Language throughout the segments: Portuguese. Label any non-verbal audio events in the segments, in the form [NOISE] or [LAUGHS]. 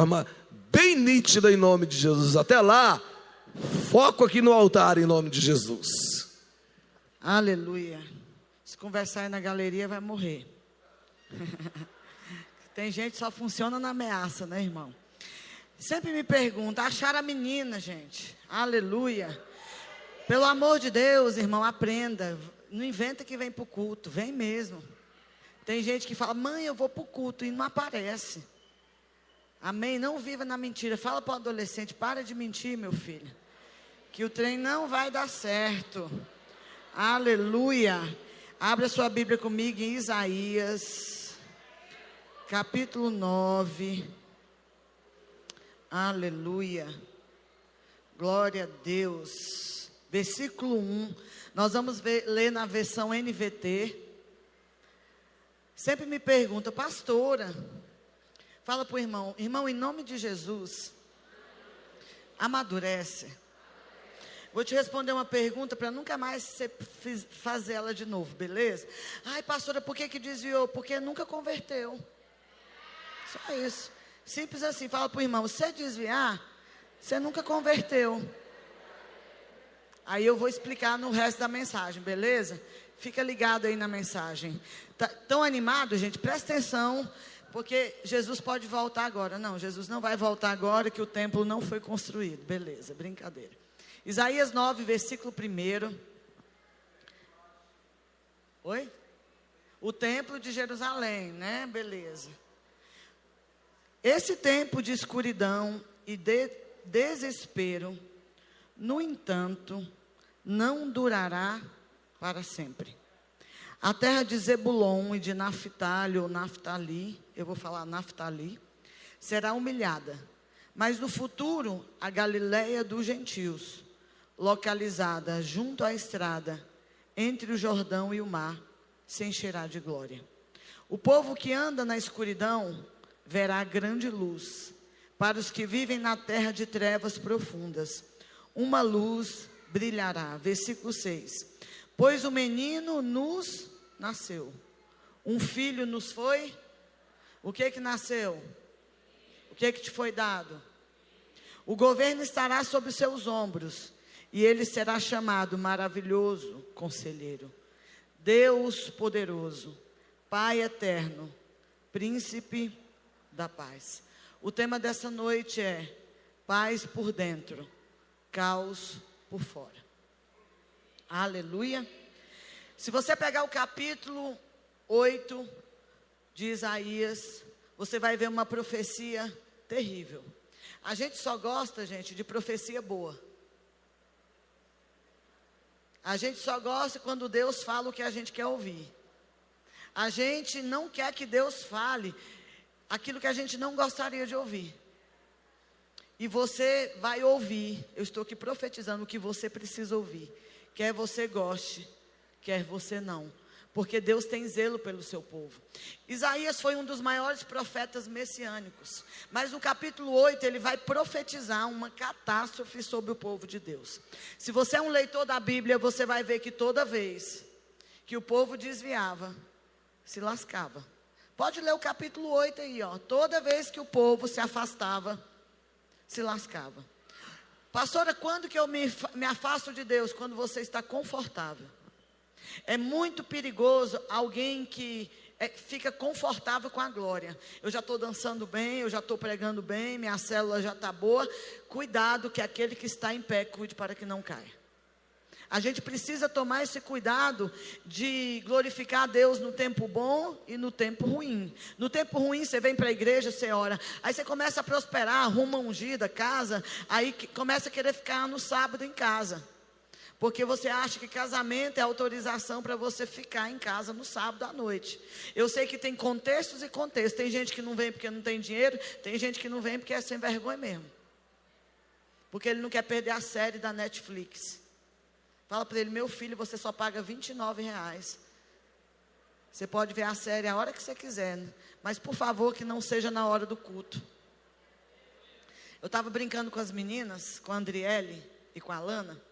forma bem nítida em nome de Jesus. Até lá, foco aqui no altar em nome de Jesus. Aleluia. Se conversar aí na galeria, vai morrer. [LAUGHS] Tem gente que só funciona na ameaça, né, irmão? Sempre me pergunta, achar a menina, gente. Aleluia. Pelo amor de Deus, irmão, aprenda. Não inventa que vem para o culto, vem mesmo. Tem gente que fala, mãe, eu vou para o culto e não aparece. Amém? Não viva na mentira. Fala para o adolescente, para de mentir, meu filho. Que o trem não vai dar certo. Aleluia. Abra sua Bíblia comigo em Isaías, capítulo 9. Aleluia. Glória a Deus. Versículo 1. Nós vamos ver, ler na versão NVT. Sempre me pergunta, pastora, fala para o irmão, irmão, em nome de Jesus, amadurece. Vou te responder uma pergunta para nunca mais você fazer ela de novo, beleza? Ai, pastora, por que, que desviou? Porque nunca converteu. Só isso. Simples assim. Fala para o irmão: você desviar, você nunca converteu. Aí eu vou explicar no resto da mensagem, beleza? Fica ligado aí na mensagem. Tá, tão animado, gente? Presta atenção, porque Jesus pode voltar agora. Não, Jesus não vai voltar agora que o templo não foi construído. Beleza, brincadeira. Isaías 9, versículo 1. Oi? O templo de Jerusalém, né? Beleza. Esse tempo de escuridão e de desespero, no entanto, não durará para sempre. A terra de Zebulon e de Naphtali, ou Naftali, eu vou falar Naftali, será humilhada. Mas no futuro, a Galileia dos gentios localizada junto à estrada, entre o Jordão e o mar, se encherá de glória. O povo que anda na escuridão verá grande luz. Para os que vivem na terra de trevas profundas, uma luz brilhará. Versículo 6. Pois o menino nos nasceu, um filho nos foi. O que que nasceu? O que que te foi dado? O governo estará sobre seus ombros e ele será chamado maravilhoso conselheiro, Deus poderoso, Pai eterno, príncipe da paz. O tema dessa noite é paz por dentro, caos por fora. Aleluia. Se você pegar o capítulo 8 de Isaías, você vai ver uma profecia terrível. A gente só gosta, gente, de profecia boa. A gente só gosta quando Deus fala o que a gente quer ouvir. A gente não quer que Deus fale aquilo que a gente não gostaria de ouvir. E você vai ouvir, eu estou aqui profetizando o que você precisa ouvir. Quer você goste, quer você não porque Deus tem zelo pelo seu povo. Isaías foi um dos maiores profetas messiânicos, mas no capítulo 8 ele vai profetizar uma catástrofe sobre o povo de Deus. Se você é um leitor da Bíblia, você vai ver que toda vez que o povo desviava, se lascava. Pode ler o capítulo 8 aí, ó. Toda vez que o povo se afastava, se lascava. Pastora, quando que eu me, me afasto de Deus? Quando você está confortável. É muito perigoso alguém que é, fica confortável com a glória. Eu já estou dançando bem, eu já estou pregando bem, minha célula já está boa. Cuidado que aquele que está em pé cuide para que não caia. A gente precisa tomar esse cuidado de glorificar a Deus no tempo bom e no tempo ruim. No tempo ruim, você vem para a igreja, você ora, aí você começa a prosperar, arruma ungida, casa, aí começa a querer ficar no sábado em casa. Porque você acha que casamento é autorização para você ficar em casa no sábado à noite. Eu sei que tem contextos e contextos. Tem gente que não vem porque não tem dinheiro, tem gente que não vem porque é sem vergonha mesmo. Porque ele não quer perder a série da Netflix. Fala para ele, meu filho, você só paga 29 reais. Você pode ver a série a hora que você quiser, né? mas por favor que não seja na hora do culto. Eu estava brincando com as meninas, com a Andriele e com a Lana.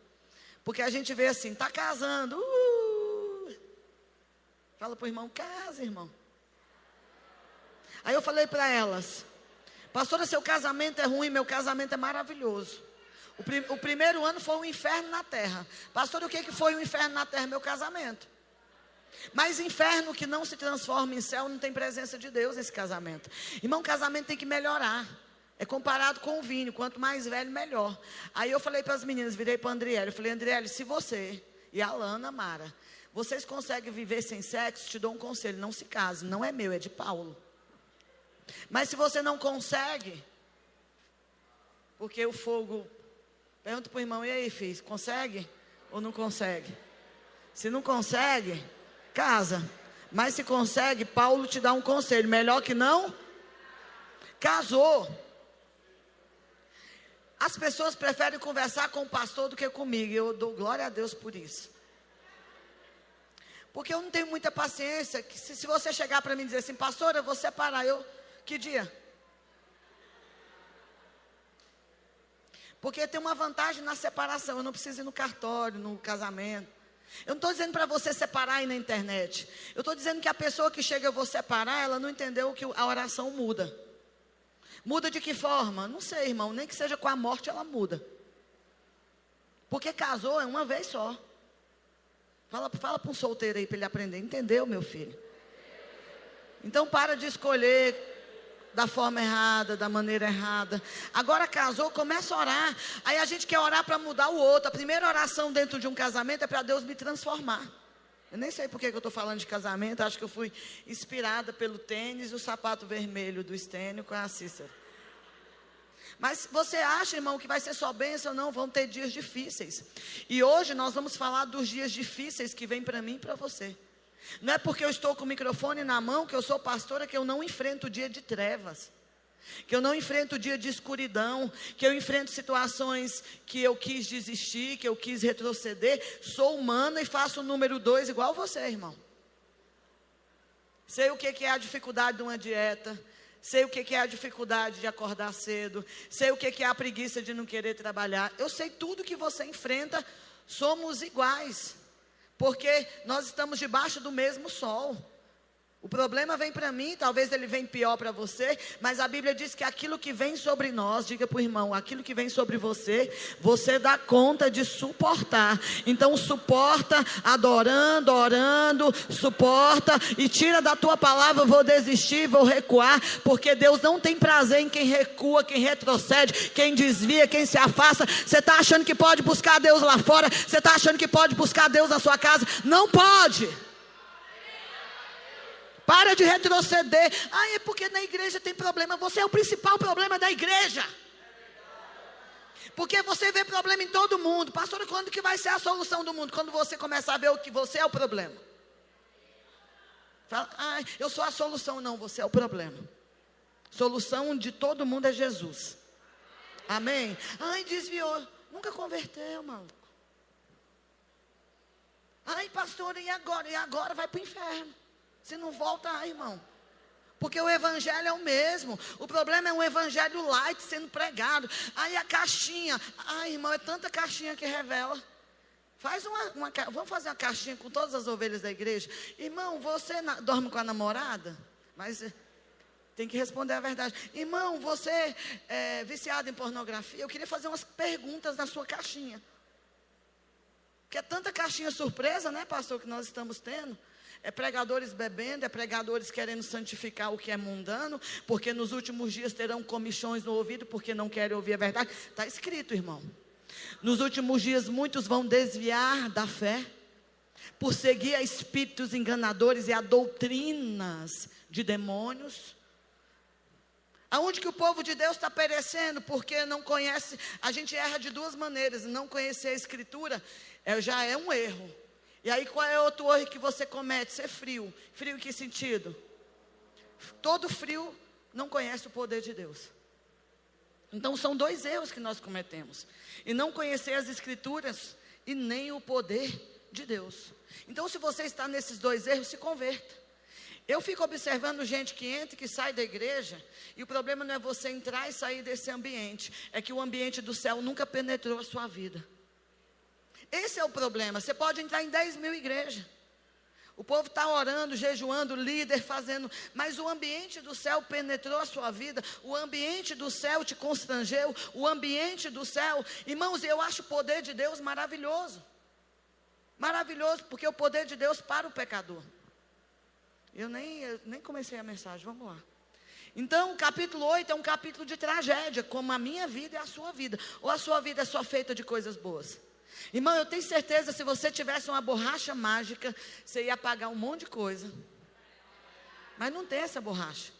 Porque a gente vê assim, está casando. Uh! Fala para o irmão, casa, irmão. Aí eu falei para elas, Pastora, seu casamento é ruim, meu casamento é maravilhoso. O, prim o primeiro ano foi um inferno na terra. Pastor, o que, que foi um inferno na terra? Meu casamento. Mas inferno que não se transforma em céu não tem presença de Deus nesse casamento. Irmão, casamento tem que melhorar. É comparado com o vinho, quanto mais velho, melhor. Aí eu falei para as meninas, virei para a Andriele, eu falei, Andriele, se você e a Lana, Mara, vocês conseguem viver sem sexo, te dou um conselho, não se case, não é meu, é de Paulo. Mas se você não consegue, porque o fogo, pergunta para o irmão, e aí, filho, consegue ou não consegue? Se não consegue, casa. Mas se consegue, Paulo te dá um conselho: melhor que não. Casou. As pessoas preferem conversar com o pastor do que comigo. Eu dou glória a Deus por isso. Porque eu não tenho muita paciência. Se, se você chegar para mim e dizer assim, pastor, eu vou separar, eu. Que dia? Porque tem uma vantagem na separação. Eu não preciso ir no cartório, no casamento. Eu não estou dizendo para você separar aí na internet. Eu estou dizendo que a pessoa que chega, eu vou separar, ela não entendeu que a oração muda. Muda de que forma? Não sei, irmão. Nem que seja com a morte, ela muda. Porque casou é uma vez só. Fala, fala para um solteiro aí para ele aprender. Entendeu, meu filho? Então para de escolher da forma errada, da maneira errada. Agora casou, começa a orar. Aí a gente quer orar para mudar o outro. A primeira oração dentro de um casamento é para Deus me transformar. Eu nem sei por que eu estou falando de casamento. Acho que eu fui inspirada pelo tênis e o sapato vermelho do Estênio com a Cícera. Mas você acha, irmão, que vai ser só bênção? Não, vão ter dias difíceis. E hoje nós vamos falar dos dias difíceis que vêm para mim e para você. Não é porque eu estou com o microfone na mão que eu sou pastora que eu não enfrento o dia de trevas. Que eu não enfrento dia de escuridão, que eu enfrento situações que eu quis desistir, que eu quis retroceder. Sou humana e faço o número dois igual você, irmão. Sei o que é a dificuldade de uma dieta, sei o que é a dificuldade de acordar cedo, sei o que é a preguiça de não querer trabalhar. Eu sei tudo que você enfrenta, somos iguais. Porque nós estamos debaixo do mesmo sol. O problema vem para mim, talvez ele venha pior para você, mas a Bíblia diz que aquilo que vem sobre nós, diga para o irmão, aquilo que vem sobre você, você dá conta de suportar. Então suporta, adorando, orando, suporta e tira da tua palavra, vou desistir, vou recuar, porque Deus não tem prazer em quem recua, quem retrocede, quem desvia, quem se afasta. Você está achando que pode buscar Deus lá fora? Você está achando que pode buscar Deus na sua casa? Não pode. Para de retroceder. Ah, é porque na igreja tem problema. Você é o principal problema da igreja. Porque você vê problema em todo mundo. Pastor, quando que vai ser a solução do mundo? Quando você começar a ver o que você é o problema. Fala, ah, eu sou a solução. Não, você é o problema. Solução de todo mundo é Jesus. Amém? Ai, desviou. Nunca converteu, maluco. Ai, pastor, e agora? E agora vai para o inferno. Se não volta, ah, irmão. Porque o evangelho é o mesmo. O problema é um evangelho light sendo pregado. Aí a caixinha. Ai, irmão, é tanta caixinha que revela. Faz uma, uma, Vamos fazer uma caixinha com todas as ovelhas da igreja. Irmão, você na, dorme com a namorada? Mas eh, tem que responder a verdade. Irmão, você é viciado em pornografia? Eu queria fazer umas perguntas na sua caixinha. Porque é tanta caixinha surpresa, né, pastor, que nós estamos tendo. É pregadores bebendo, é pregadores querendo santificar o que é mundano, porque nos últimos dias terão comichões no ouvido, porque não querem ouvir a verdade. Está escrito, irmão. Nos últimos dias, muitos vão desviar da fé, por seguir a espíritos enganadores e a doutrinas de demônios. Aonde que o povo de Deus está perecendo? Porque não conhece, a gente erra de duas maneiras. Não conhecer a Escritura é, já é um erro. E aí qual é outro erro que você comete? Ser frio. Frio em que sentido? Todo frio não conhece o poder de Deus. Então são dois erros que nós cometemos. E não conhecer as escrituras e nem o poder de Deus. Então se você está nesses dois erros, se converta. Eu fico observando gente que entra e que sai da igreja, e o problema não é você entrar e sair desse ambiente, é que o ambiente do céu nunca penetrou a sua vida. Esse é o problema. Você pode entrar em 10 mil igrejas. O povo está orando, jejuando, líder fazendo, mas o ambiente do céu penetrou a sua vida, o ambiente do céu te constrangeu, o ambiente do céu, irmãos, eu acho o poder de Deus maravilhoso. Maravilhoso, porque o poder de Deus para o pecador. Eu nem, eu nem comecei a mensagem, vamos lá. Então, o capítulo 8 é um capítulo de tragédia, como a minha vida e a sua vida. Ou a sua vida é só feita de coisas boas? Irmão, eu tenho certeza, se você tivesse uma borracha mágica, você ia apagar um monte de coisa. Mas não tem essa borracha.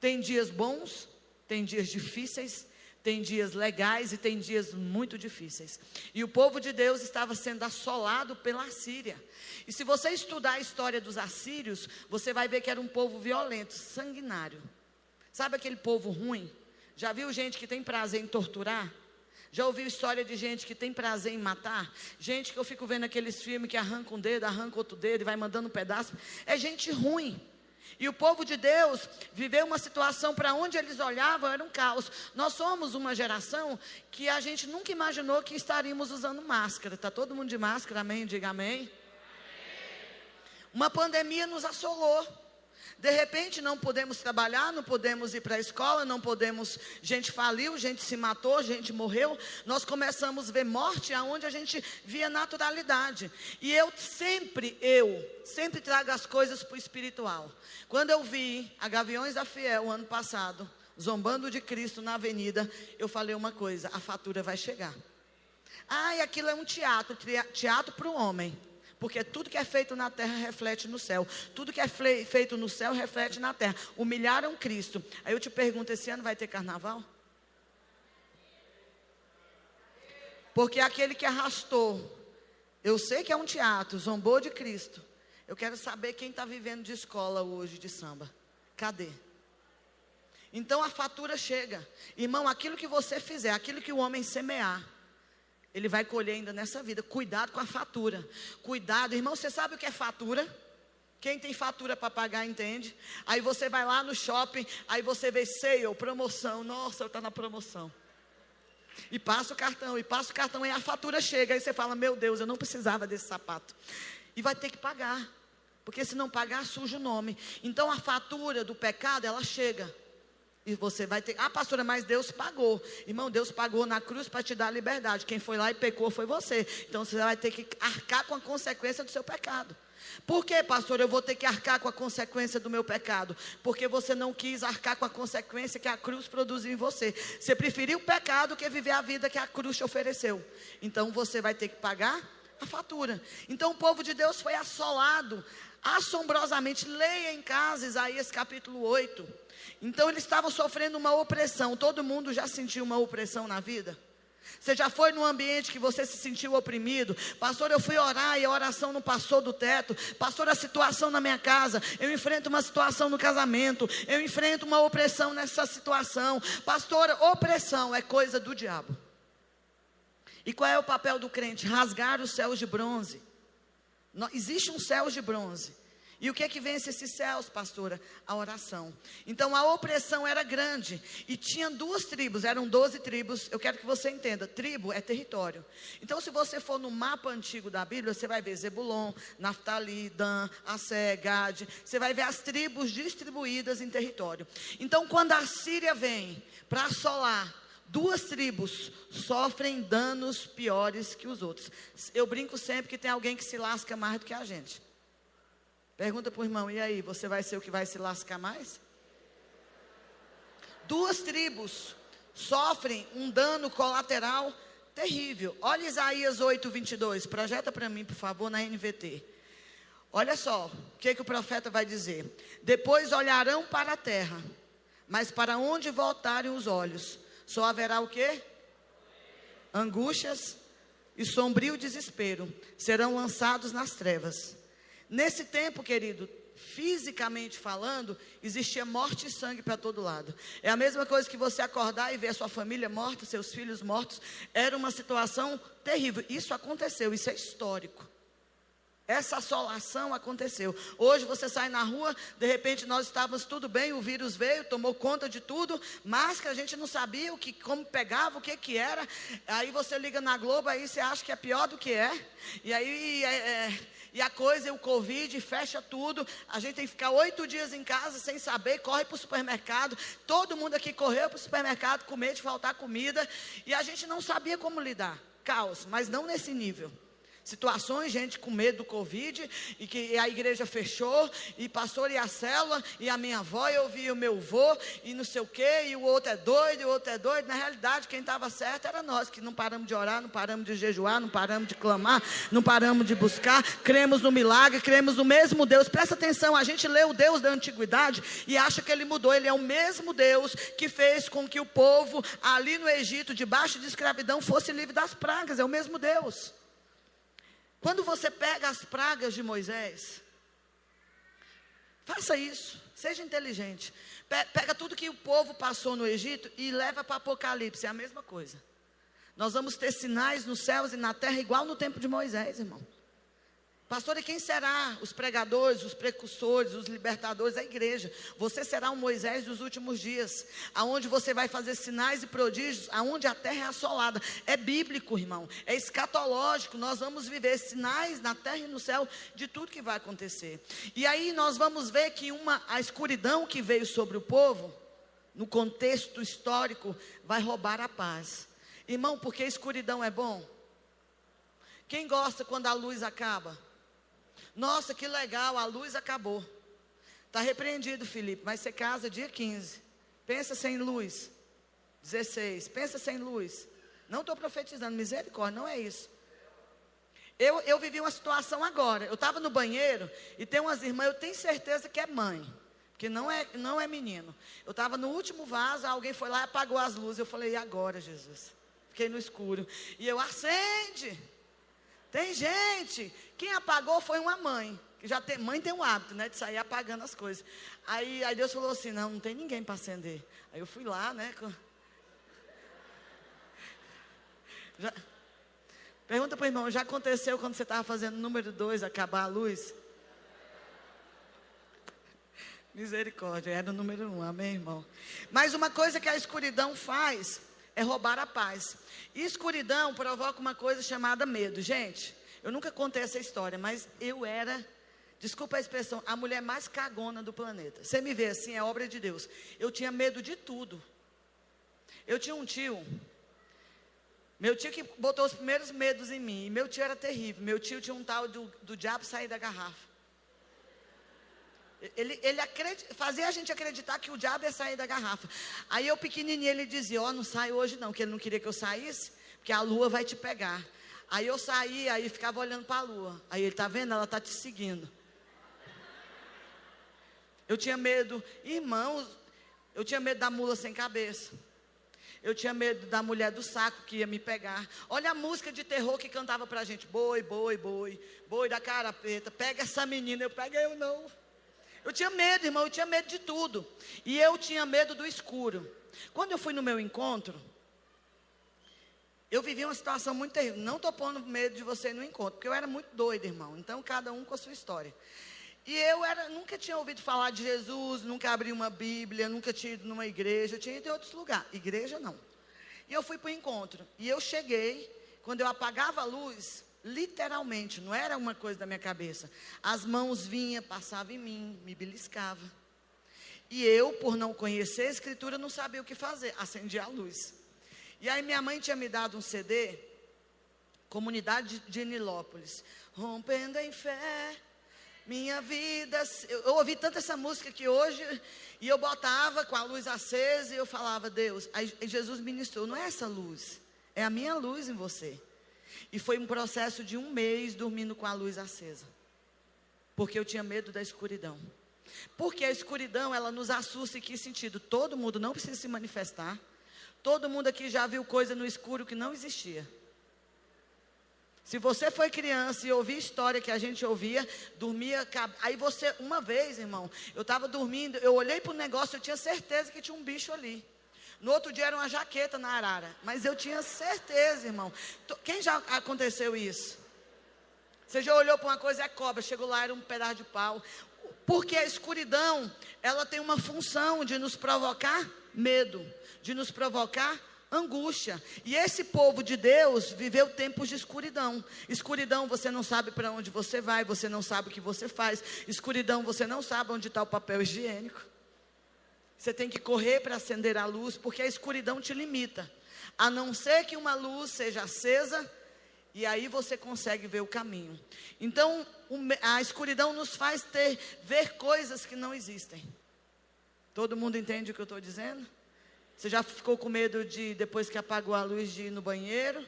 Tem dias bons, tem dias difíceis, tem dias legais e tem dias muito difíceis. E o povo de Deus estava sendo assolado pela Assíria. E se você estudar a história dos assírios, você vai ver que era um povo violento, sanguinário. Sabe aquele povo ruim? Já viu gente que tem prazer em torturar? Já ouviu história de gente que tem prazer em matar? Gente que eu fico vendo aqueles filmes que arranca um dedo, arranca outro dedo e vai mandando um pedaço. É gente ruim. E o povo de Deus viveu uma situação para onde eles olhavam era um caos. Nós somos uma geração que a gente nunca imaginou que estaríamos usando máscara. Está todo mundo de máscara, amém? Diga amém. Uma pandemia nos assolou. De repente não podemos trabalhar, não podemos ir para a escola, não podemos. Gente faliu, gente se matou, gente morreu. Nós começamos a ver morte aonde a gente via naturalidade. E eu sempre, eu, sempre trago as coisas para o espiritual. Quando eu vi a Gaviões da Fiel ano passado, zombando de Cristo na avenida, eu falei uma coisa: a fatura vai chegar. Ah, e aquilo é um teatro, teatro para o homem. Porque tudo que é feito na terra reflete no céu. Tudo que é feito no céu reflete na terra. Humilharam Cristo. Aí eu te pergunto: esse ano vai ter carnaval? Porque aquele que arrastou, eu sei que é um teatro, zombou de Cristo. Eu quero saber quem está vivendo de escola hoje de samba. Cadê? Então a fatura chega. Irmão, aquilo que você fizer, aquilo que o homem semear, ele vai colher ainda nessa vida. Cuidado com a fatura. Cuidado, irmão, você sabe o que é fatura? Quem tem fatura para pagar entende. Aí você vai lá no shopping, aí você vê sale, promoção. Nossa, está na promoção. E passa o cartão, e passa o cartão, e a fatura chega. Aí você fala: Meu Deus, eu não precisava desse sapato. E vai ter que pagar. Porque se não pagar, suja o nome. Então a fatura do pecado, ela chega. E você vai ter. Ah, pastora, mas Deus pagou. Irmão, Deus pagou na cruz para te dar liberdade. Quem foi lá e pecou foi você. Então você vai ter que arcar com a consequência do seu pecado. Por que, pastor, eu vou ter que arcar com a consequência do meu pecado? Porque você não quis arcar com a consequência que a cruz produziu em você. Você preferiu o pecado que viver a vida que a cruz te ofereceu. Então você vai ter que pagar a fatura. Então o povo de Deus foi assolado assombrosamente. Leia em casa Isaías capítulo 8. Então eles estavam sofrendo uma opressão. Todo mundo já sentiu uma opressão na vida? Você já foi num ambiente que você se sentiu oprimido? Pastor, eu fui orar e a oração não passou do teto. Pastor, a situação na minha casa, eu enfrento uma situação no casamento, eu enfrento uma opressão nessa situação. Pastor, opressão é coisa do diabo. E qual é o papel do crente? Rasgar os céus de bronze. Existe um céu de bronze. E o que é que vence esses céus, pastora? A oração. Então a opressão era grande. E tinha duas tribos, eram doze tribos. Eu quero que você entenda: tribo é território. Então, se você for no mapa antigo da Bíblia, você vai ver Zebulon, Naftali, Dan, Assé, Gade. Você vai ver as tribos distribuídas em território. Então, quando a Síria vem para assolar, duas tribos sofrem danos piores que os outros. Eu brinco sempre que tem alguém que se lasca mais do que a gente. Pergunta para o irmão, e aí, você vai ser o que vai se lascar mais? Duas tribos sofrem um dano colateral terrível. Olha Isaías 8, 22. Projeta para mim, por favor, na NVT. Olha só, o que, que o profeta vai dizer? Depois olharão para a terra, mas para onde voltarem os olhos? Só haverá o quê? Angústias e sombrio desespero serão lançados nas trevas. Nesse tempo, querido, fisicamente falando, existia morte e sangue para todo lado. É a mesma coisa que você acordar e ver a sua família morta, seus filhos mortos. Era uma situação terrível. Isso aconteceu, isso é histórico. Essa assolação aconteceu. Hoje você sai na rua, de repente nós estávamos tudo bem, o vírus veio, tomou conta de tudo, máscara, a gente não sabia o que, como pegava, o que que era. Aí você liga na Globo, aí você acha que é pior do que é. E aí é, é, e a coisa, o Covid, fecha tudo. A gente tem que ficar oito dias em casa sem saber, corre para o supermercado. Todo mundo aqui correu para o supermercado com medo de faltar comida. E a gente não sabia como lidar. Caos, mas não nesse nível situações, gente com medo do Covid, e que a igreja fechou, e pastor e a célula, e a minha avó, eu ouvi o meu avô, e não sei o quê, e o outro é doido, e o outro é doido. Na realidade, quem estava certo era nós, que não paramos de orar, não paramos de jejuar, não paramos de clamar, não paramos de buscar, cremos no milagre, cremos no mesmo Deus. Presta atenção, a gente lê o Deus da antiguidade e acha que ele mudou, ele é o mesmo Deus que fez com que o povo ali no Egito, debaixo de escravidão, fosse livre das pragas, é o mesmo Deus. Quando você pega as pragas de Moisés, faça isso, seja inteligente. Pega tudo que o povo passou no Egito e leva para Apocalipse, é a mesma coisa. Nós vamos ter sinais nos céus e na terra, igual no tempo de Moisés, irmão. Pastor, e quem será? Os pregadores, os precursores, os libertadores da igreja. Você será o Moisés dos últimos dias, aonde você vai fazer sinais e prodígios, aonde a terra é assolada. É bíblico, irmão. É escatológico. Nós vamos viver sinais na terra e no céu de tudo que vai acontecer. E aí nós vamos ver que uma a escuridão que veio sobre o povo, no contexto histórico, vai roubar a paz. Irmão, porque a escuridão é bom? Quem gosta quando a luz acaba? Nossa, que legal, a luz acabou. Está repreendido, Felipe, mas você casa dia 15. Pensa sem luz. 16. Pensa sem luz. Não estou profetizando, misericórdia, não é isso. Eu, eu vivi uma situação agora. Eu estava no banheiro e tem umas irmãs, eu tenho certeza que é mãe. Porque não é, não é menino. Eu estava no último vaso, alguém foi lá e apagou as luzes. Eu falei, e agora, Jesus? Fiquei no escuro. E eu, acende. Tem gente, quem apagou foi uma mãe. Que já tem, mãe tem um hábito, né, de sair apagando as coisas. Aí, aí Deus falou assim: não, não tem ninguém para acender. Aí eu fui lá, né? Com... Já... Pergunta para o irmão: já aconteceu quando você estava fazendo número dois acabar a luz? Misericórdia, era o número um, amém, irmão? Mas uma coisa que a escuridão faz é roubar a paz. E escuridão provoca uma coisa chamada medo. Gente, eu nunca contei essa história, mas eu era, desculpa a expressão, a mulher mais cagona do planeta. Você me vê assim, é obra de Deus. Eu tinha medo de tudo. Eu tinha um tio, meu tio que botou os primeiros medos em mim. E meu tio era terrível. Meu tio tinha um tal do, do diabo sair da garrafa. Ele, ele acredit, fazia a gente acreditar que o diabo ia sair da garrafa. Aí eu pequenininho, ele dizia, ó, oh, não sai hoje não, que ele não queria que eu saísse, porque a lua vai te pegar. Aí eu saía, aí ficava olhando para a lua. Aí ele, tá vendo? Ela está te seguindo. Eu tinha medo, irmãos, eu tinha medo da mula sem cabeça. Eu tinha medo da mulher do saco que ia me pegar. Olha a música de terror que cantava pra gente. Boi, boi, boi, boi da carapeta. Pega essa menina. Eu peguei, eu não. Eu tinha medo, irmão, eu tinha medo de tudo. E eu tinha medo do escuro. Quando eu fui no meu encontro, eu vivi uma situação muito terrível. Não estou pondo medo de você no encontro, porque eu era muito doido, irmão. Então, cada um com a sua história. E eu era, nunca tinha ouvido falar de Jesus, nunca abri uma Bíblia, nunca tinha ido numa igreja, tinha ido em outros lugares. Igreja não. E eu fui para o encontro. E eu cheguei, quando eu apagava a luz, Literalmente, não era uma coisa da minha cabeça. As mãos vinham, passavam em mim, me beliscava. E eu, por não conhecer a escritura, não sabia o que fazer. Acendi a luz. E aí minha mãe tinha me dado um CD, Comunidade de Nilópolis. Rompendo em fé, minha vida. Eu, eu, ouvi tanto essa música que hoje, e eu botava com a luz acesa e eu falava, Deus, aí Jesus ministrou, não é essa luz, é a minha luz em você. E foi um processo de um mês dormindo com a luz acesa. Porque eu tinha medo da escuridão. Porque a escuridão, ela nos assusta em que sentido? Todo mundo não precisa se manifestar. Todo mundo aqui já viu coisa no escuro que não existia. Se você foi criança e ouvia história que a gente ouvia, dormia. Aí você, uma vez, irmão, eu estava dormindo, eu olhei para o negócio, eu tinha certeza que tinha um bicho ali. No outro dia era uma jaqueta na arara. Mas eu tinha certeza, irmão. Quem já aconteceu isso? Você já olhou para uma coisa, é cobra. Chegou lá, era um pedaço de pau. Porque a escuridão, ela tem uma função de nos provocar medo, de nos provocar angústia. E esse povo de Deus viveu tempos de escuridão. Escuridão, você não sabe para onde você vai, você não sabe o que você faz. Escuridão, você não sabe onde está o papel higiênico. Você tem que correr para acender a luz, porque a escuridão te limita. A não ser que uma luz seja acesa, e aí você consegue ver o caminho. Então, a escuridão nos faz ter, ver coisas que não existem. Todo mundo entende o que eu estou dizendo? Você já ficou com medo de, depois que apagou a luz, de ir no banheiro?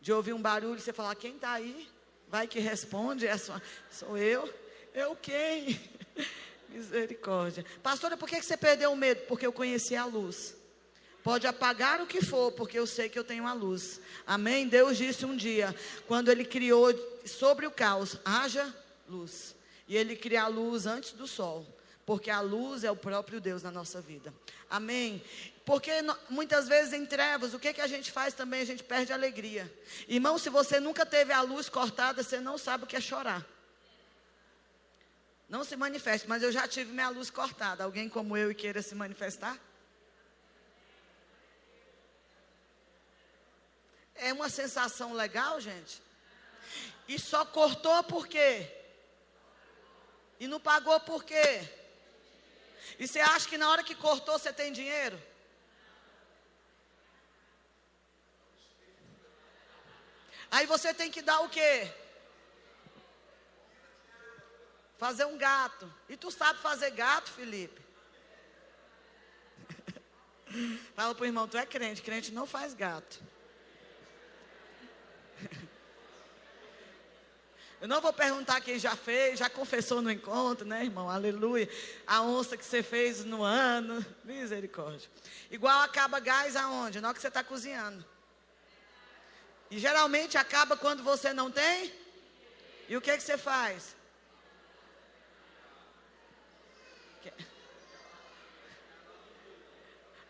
De ouvir um barulho você falar, quem está aí? Vai que responde, é sua, sou eu. Eu quem? [LAUGHS] Misericórdia. Pastora, por que você perdeu o medo? Porque eu conheci a luz. Pode apagar o que for, porque eu sei que eu tenho a luz. Amém? Deus disse um dia, quando Ele criou sobre o caos, haja luz. E Ele cria a luz antes do sol porque a luz é o próprio Deus na nossa vida. Amém? Porque muitas vezes em trevas, o que, que a gente faz também? A gente perde a alegria. Irmão, se você nunca teve a luz cortada, você não sabe o que é chorar. Não se manifeste, mas eu já tive minha luz cortada. Alguém como eu e queira se manifestar? É uma sensação legal, gente. E só cortou por quê? E não pagou por quê? E você acha que na hora que cortou você tem dinheiro? Aí você tem que dar o quê? Fazer um gato. E tu sabe fazer gato, Felipe? [LAUGHS] Fala para o irmão, tu é crente, crente não faz gato. [LAUGHS] Eu não vou perguntar quem já fez, já confessou no encontro, né, irmão? Aleluia. A onça que você fez no ano. Misericórdia. Igual acaba gás aonde? Na hora que você está cozinhando. E geralmente acaba quando você não tem. E o que, que você faz?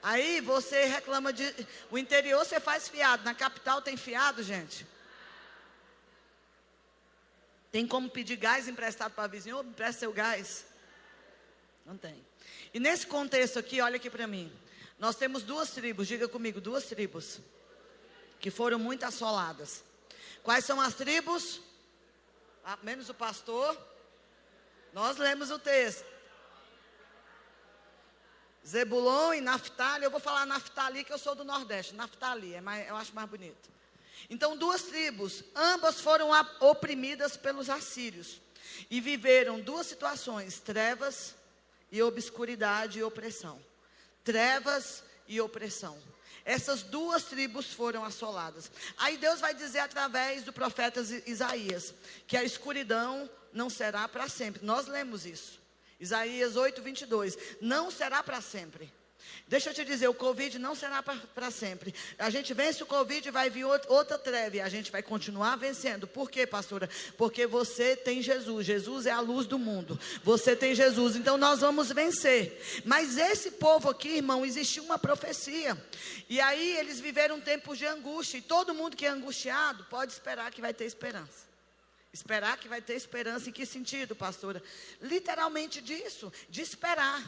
Aí você reclama de. O interior você faz fiado. Na capital tem fiado, gente. Tem como pedir gás emprestado para vizinho? Ou empresta seu gás? Não tem. E nesse contexto aqui, olha aqui para mim. Nós temos duas tribos, diga comigo, duas tribos. Que foram muito assoladas. Quais são as tribos? Ah, menos o pastor. Nós lemos o texto. Zebulon e Naftali. Eu vou falar Naftali, que eu sou do Nordeste. Naftali, é mais, eu acho mais bonito. Então, duas tribos, ambas foram oprimidas pelos assírios e viveram duas situações: trevas e obscuridade e opressão. Trevas e opressão. Essas duas tribos foram assoladas. Aí Deus vai dizer através do profeta Isaías que a escuridão não será para sempre. Nós lemos isso. Isaías 8, 22. Não será para sempre. Deixa eu te dizer, o Covid não será para sempre. A gente vence o Covid e vai vir outra treve. A gente vai continuar vencendo. Por quê, pastora? Porque você tem Jesus. Jesus é a luz do mundo. Você tem Jesus. Então nós vamos vencer. Mas esse povo aqui, irmão, existiu uma profecia. E aí eles viveram tempos de angústia. E todo mundo que é angustiado pode esperar que vai ter esperança. Esperar que vai ter esperança. Em que sentido, pastora? Literalmente disso, de esperar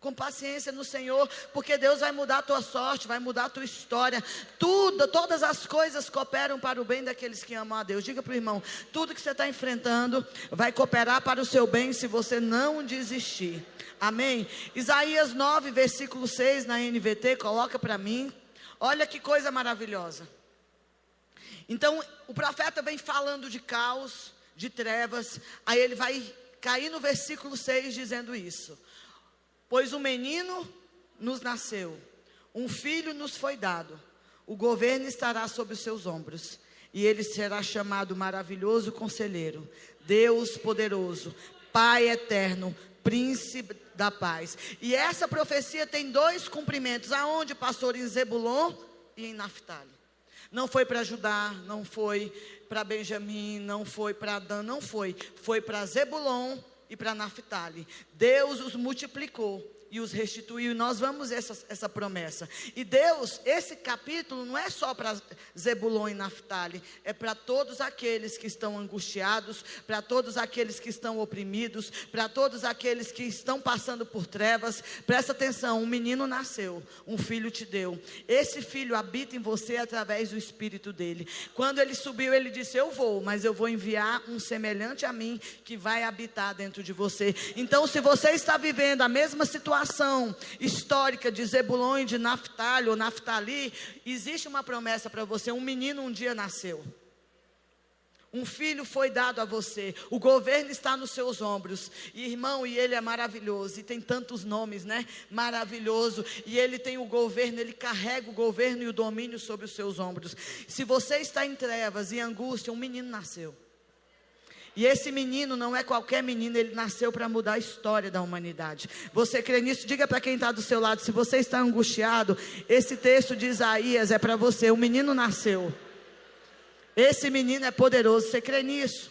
com paciência no Senhor, porque Deus vai mudar a tua sorte, vai mudar a tua história. Tudo, todas as coisas cooperam para o bem daqueles que amam a Deus. Diga para o irmão: tudo que você está enfrentando vai cooperar para o seu bem se você não desistir. Amém? Isaías 9, versículo 6 na NVT, coloca para mim. Olha que coisa maravilhosa. Então, o profeta vem falando de caos, de trevas, aí ele vai cair no versículo 6 dizendo isso. Pois um menino nos nasceu, um filho nos foi dado, o governo estará sobre os seus ombros, e ele será chamado Maravilhoso Conselheiro, Deus Poderoso, Pai Eterno, Príncipe da Paz. E essa profecia tem dois cumprimentos, aonde, pastor, em Zebulon e em Naftali. Não foi para Judá, não foi para Benjamim, não foi para Dan, não foi. Foi para Zebulon e para Naphtali. Deus os multiplicou e os restituiu. E nós vamos essa, essa promessa. E Deus, esse capítulo não é só para Zebulon e Naphtali, é para todos aqueles que estão angustiados, para todos aqueles que estão oprimidos, para todos aqueles que estão passando por trevas. Presta atenção: um menino nasceu, um filho te deu. Esse filho habita em você através do espírito dele. Quando ele subiu, ele disse: Eu vou, mas eu vou enviar um semelhante a mim que vai habitar dentro de você. Então, se você está vivendo a mesma situação, histórica de Zebulon e de Naftali ou Naftali, existe uma promessa para você: um menino um dia nasceu. Um filho foi dado a você. O governo está nos seus ombros. Irmão, e ele é maravilhoso. E tem tantos nomes, né? Maravilhoso. E ele tem o governo, ele carrega o governo e o domínio sobre os seus ombros. Se você está em trevas e angústia, um menino nasceu. E esse menino não é qualquer menino, ele nasceu para mudar a história da humanidade. Você crê nisso? Diga para quem está do seu lado, se você está angustiado, esse texto de Isaías é para você. O menino nasceu. Esse menino é poderoso. Você crê nisso?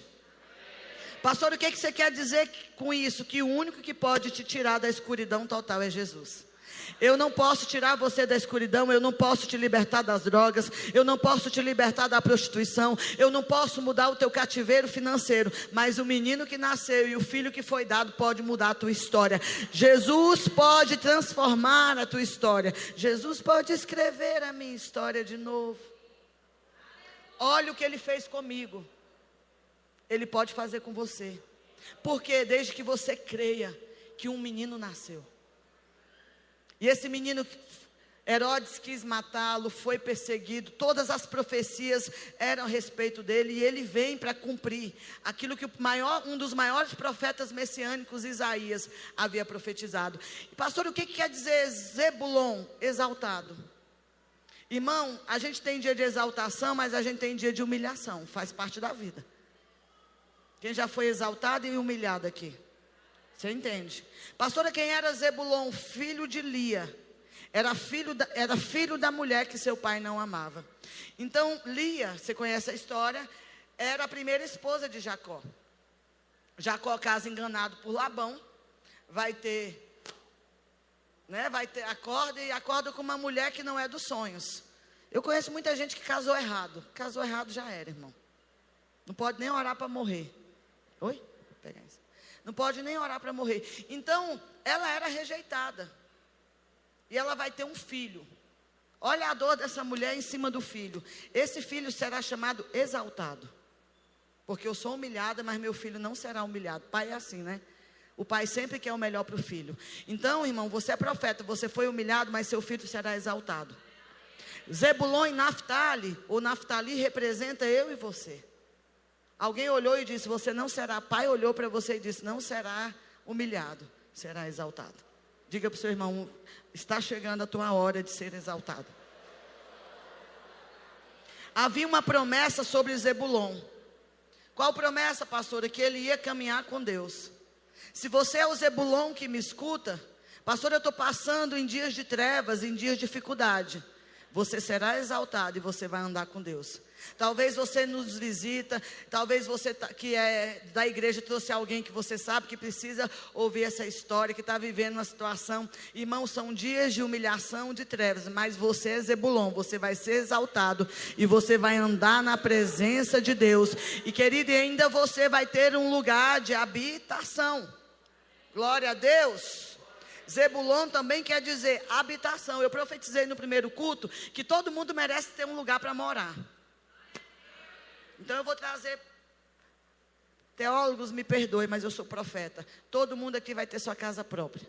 Pastor, o que, que você quer dizer com isso? Que o único que pode te tirar da escuridão total é Jesus. Eu não posso tirar você da escuridão, eu não posso te libertar das drogas, eu não posso te libertar da prostituição, eu não posso mudar o teu cativeiro financeiro, mas o menino que nasceu e o filho que foi dado pode mudar a tua história. Jesus pode transformar a tua história. Jesus pode escrever a minha história de novo. Olha o que ele fez comigo. Ele pode fazer com você. Porque desde que você creia que um menino nasceu. E esse menino, Herodes quis matá-lo, foi perseguido, todas as profecias eram a respeito dele, e ele vem para cumprir aquilo que maior, um dos maiores profetas messiânicos, Isaías, havia profetizado. Pastor, o que, que quer dizer Zebulon, exaltado? Irmão, a gente tem dia de exaltação, mas a gente tem dia de humilhação, faz parte da vida. Quem já foi exaltado e humilhado aqui? Você entende? Pastora, quem era Zebulon? Filho de Lia. Era filho, da, era filho da mulher que seu pai não amava. Então, Lia, você conhece a história, era a primeira esposa de Jacó. Jacó casa enganado por Labão, vai ter, né, vai ter, acorda e acorda com uma mulher que não é dos sonhos. Eu conheço muita gente que casou errado. Casou errado já era, irmão. Não pode nem orar para morrer. Oi? Vou pegar isso não pode nem orar para morrer. Então, ela era rejeitada. E ela vai ter um filho. Olha a dor dessa mulher em cima do filho. Esse filho será chamado exaltado. Porque eu sou humilhada, mas meu filho não será humilhado. Pai é assim, né? O pai sempre quer o melhor para o filho. Então, irmão, você é profeta, você foi humilhado, mas seu filho será exaltado. Zebulon e Naftali, ou Naftali representa eu e você. Alguém olhou e disse: Você não será. Pai olhou para você e disse: Não será humilhado, será exaltado. Diga para o seu irmão: Está chegando a tua hora de ser exaltado. Havia uma promessa sobre Zebulon. Qual promessa, pastora? Que ele ia caminhar com Deus. Se você é o Zebulon que me escuta, pastor, eu estou passando em dias de trevas, em dias de dificuldade. Você será exaltado e você vai andar com Deus. Talvez você nos visita, talvez você tá, que é da igreja trouxe alguém que você sabe que precisa ouvir essa história, que está vivendo uma situação. Irmãos, são dias de humilhação, de trevas, mas você é Zebulon, você vai ser exaltado e você vai andar na presença de Deus. E querido, ainda você vai ter um lugar de habitação. Glória a Deus. Zebulon também quer dizer habitação. Eu profetizei no primeiro culto que todo mundo merece ter um lugar para morar. Então eu vou trazer. Teólogos me perdoem, mas eu sou profeta. Todo mundo aqui vai ter sua casa própria.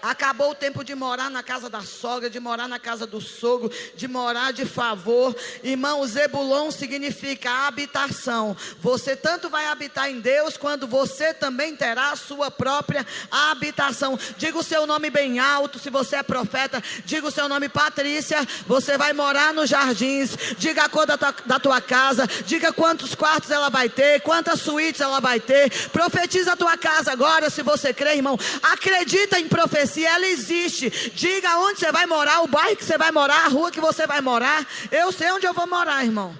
Acabou o tempo de morar na casa da sogra, de morar na casa do sogro, de morar de favor. Irmão, Zebulon significa habitação. Você tanto vai habitar em Deus, quando você também terá a sua própria habitação. Diga o seu nome bem alto, se você é profeta. Diga o seu nome, Patrícia. Você vai morar nos jardins. Diga a cor da tua, da tua casa. Diga quantos quartos ela vai ter, quantas suítes ela vai ter. Profetiza a tua casa agora, se você crê, irmão. Acredita em profecia se ela existe. Diga onde você vai morar, o bairro que você vai morar, a rua que você vai morar. Eu sei onde eu vou morar, irmão.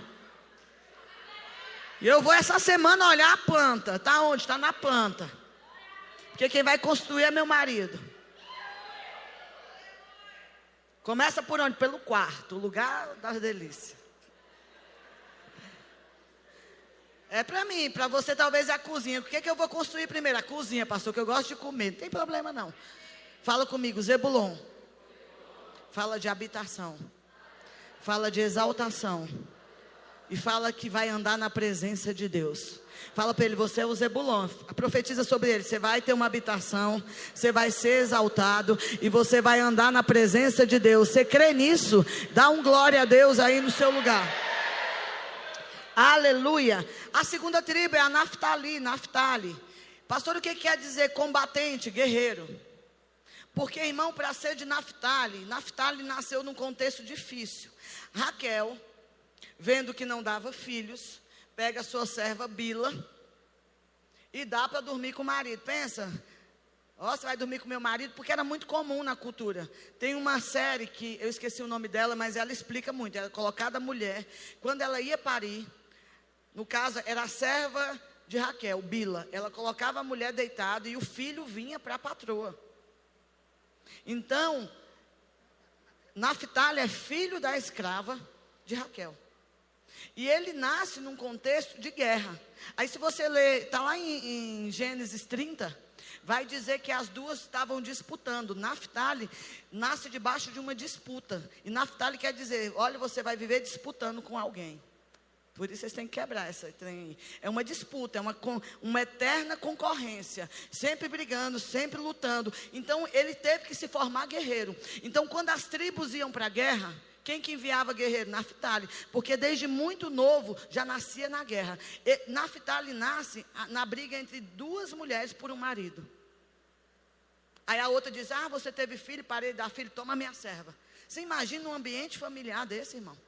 E eu vou essa semana olhar a planta. Está onde? Está na planta. Porque quem vai construir é meu marido. Começa por onde? Pelo quarto, o lugar das delícias. É para mim, para você talvez é a cozinha. O que, é que eu vou construir primeiro? A cozinha, pastor, que eu gosto de comer. Não tem problema não. Fala comigo, Zebulon. Fala de habitação. Fala de exaltação. E fala que vai andar na presença de Deus. Fala para ele, você é o Zebulon. Profetiza sobre ele. Você vai ter uma habitação, você vai ser exaltado e você vai andar na presença de Deus. Você crê nisso? Dá um glória a Deus aí no seu lugar. Aleluia. A segunda tribo é a Naftali, Naftali. Pastor, o que quer dizer combatente, guerreiro? Porque, irmão, para ser de Naftali, Naftali nasceu num contexto difícil. Raquel, vendo que não dava filhos, pega sua serva Bila e dá para dormir com o marido. Pensa, ó, você vai dormir com meu marido, porque era muito comum na cultura. Tem uma série que eu esqueci o nome dela, mas ela explica muito. Ela é colocada a mulher, quando ela ia parir, no caso, era a serva de Raquel, Bila. Ela colocava a mulher deitada e o filho vinha para a patroa. Então, Naphtali é filho da escrava de Raquel. E ele nasce num contexto de guerra. Aí, se você ler, está lá em, em, Gênesis 30, vai dizer que as duas estavam disputando. Naphtali nasce debaixo de uma disputa. E Naphtali quer dizer: olha, você vai viver disputando com alguém. Por isso vocês têm que quebrar essa trem. É uma disputa, é uma, uma eterna concorrência. Sempre brigando, sempre lutando. Então ele teve que se formar guerreiro. Então quando as tribos iam para a guerra, quem que enviava guerreiro? Naftali. Porque desde muito novo já nascia na guerra. E, Naftali nasce na briga entre duas mulheres por um marido. Aí a outra diz: Ah, você teve filho, parei de dar filho, toma minha serva. Você imagina um ambiente familiar desse, irmão?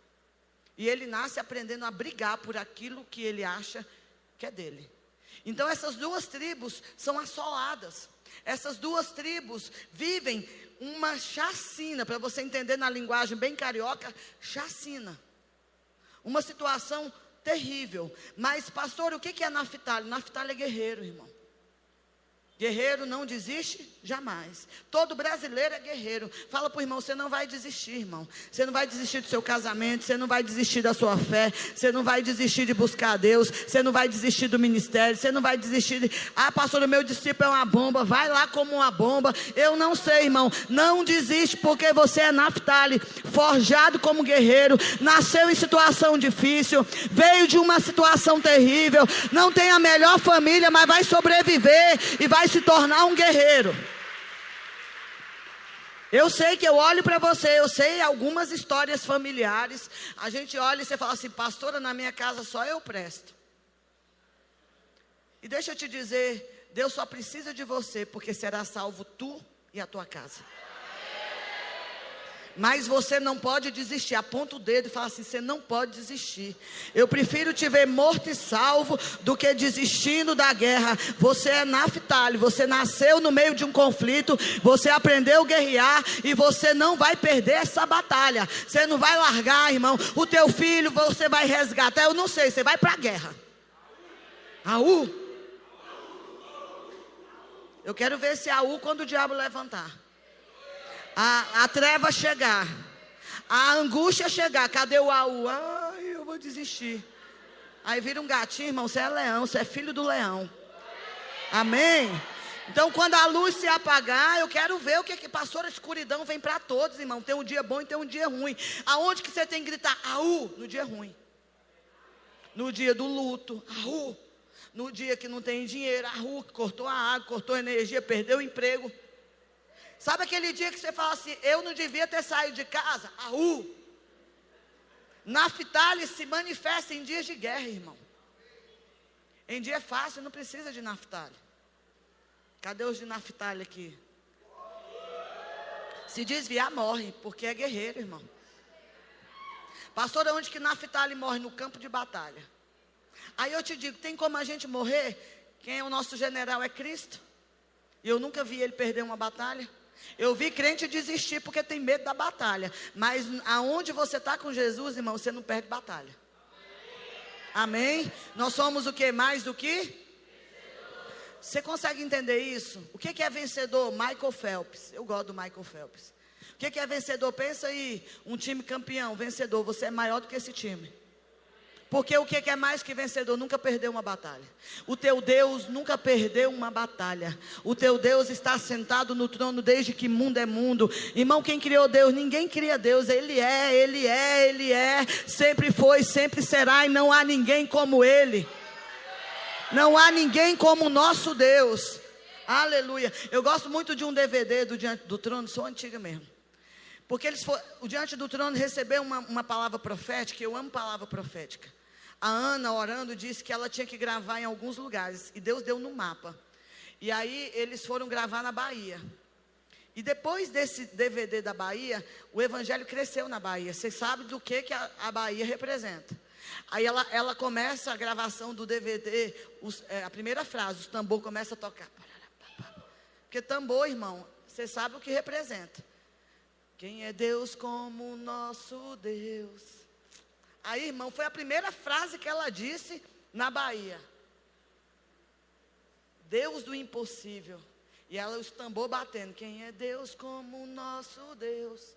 E ele nasce aprendendo a brigar por aquilo que ele acha que é dele. Então essas duas tribos são assoladas. Essas duas tribos vivem uma chacina, para você entender na linguagem bem carioca, chacina. Uma situação terrível. Mas, pastor, o que é Naftali? Naftali é guerreiro, irmão. Guerreiro não desiste jamais. Todo brasileiro é guerreiro. Fala para o irmão: você não vai desistir, irmão. Você não vai desistir do seu casamento. Você não vai desistir da sua fé. Você não vai desistir de buscar a Deus. Você não vai desistir do ministério. Você não vai desistir de. Ah, pastor, meu discípulo é uma bomba. Vai lá como uma bomba. Eu não sei, irmão. Não desiste, porque você é Naftali, forjado como guerreiro. Nasceu em situação difícil. Veio de uma situação terrível. Não tem a melhor família, mas vai sobreviver e vai se tornar um guerreiro. Eu sei que eu olho para você, eu sei algumas histórias familiares. A gente olha e você fala assim, pastora, na minha casa só eu presto. E deixa eu te dizer, Deus só precisa de você, porque será salvo tu e a tua casa. Mas você não pode desistir. Aponta o dedo e fala assim: você não pode desistir. Eu prefiro te ver morto e salvo do que desistindo da guerra. Você é Naftali, você nasceu no meio de um conflito, você aprendeu a guerrear e você não vai perder essa batalha. Você não vai largar, irmão. O teu filho você vai resgatar. Eu não sei, você vai para a guerra. Aú. Eu quero ver esse Aú quando o diabo levantar a, a treva chegar, a angústia chegar, cadê o AU? Ai, eu vou desistir. Aí vira um gatinho, irmão, você é leão, você é filho do leão. Amém? Então, quando a luz se apagar, eu quero ver o que que pastor a escuridão vem para todos, irmão. Tem um dia bom e tem um dia ruim. Aonde que você tem que gritar? Aú, no dia ruim. No dia do luto, aú. No dia que não tem dinheiro, aú, cortou a água, cortou a energia, perdeu o emprego. Sabe aquele dia que você fala assim: eu não devia ter saído de casa? Aú! Naftali se manifesta em dias de guerra, irmão. Em dia fácil, não precisa de Naftali. Cadê os de Naftali aqui? Se desviar, morre, porque é guerreiro, irmão. Pastor, onde que Naftali morre? No campo de batalha. Aí eu te digo: tem como a gente morrer? Quem é o nosso general é Cristo. E eu nunca vi ele perder uma batalha. Eu vi crente desistir porque tem medo da batalha. Mas aonde você está com Jesus, irmão, você não perde batalha. Amém? Nós somos o que mais do que? Você consegue entender isso? O que é vencedor? Michael Phelps. Eu gosto do Michael Phelps. O que é vencedor? Pensa aí, um time campeão, vencedor. Você é maior do que esse time. Porque o que é mais que vencedor? Nunca perdeu uma batalha. O teu Deus nunca perdeu uma batalha. O teu Deus está sentado no trono desde que mundo é mundo. Irmão, quem criou Deus? Ninguém cria Deus. Ele é, ele é, ele é. Sempre foi, sempre será. E não há ninguém como ele. Não há ninguém como o nosso Deus. Aleluia. Eu gosto muito de um DVD do Diante do Trono, sou antiga mesmo. Porque eles o Diante do Trono recebeu uma, uma palavra profética, eu amo palavra profética. A Ana, orando, disse que ela tinha que gravar em alguns lugares. E Deus deu no mapa. E aí eles foram gravar na Bahia. E depois desse DVD da Bahia, o evangelho cresceu na Bahia. Você sabe do que, que a, a Bahia representa. Aí ela, ela começa a gravação do DVD, os, é, a primeira frase, o tambor começa a tocar. Porque tambor, irmão, você sabe o que representa. Quem é Deus como nosso Deus? Aí, irmão, foi a primeira frase que ela disse na Bahia. Deus do impossível. E ela os tambor batendo. Quem é Deus como o nosso Deus?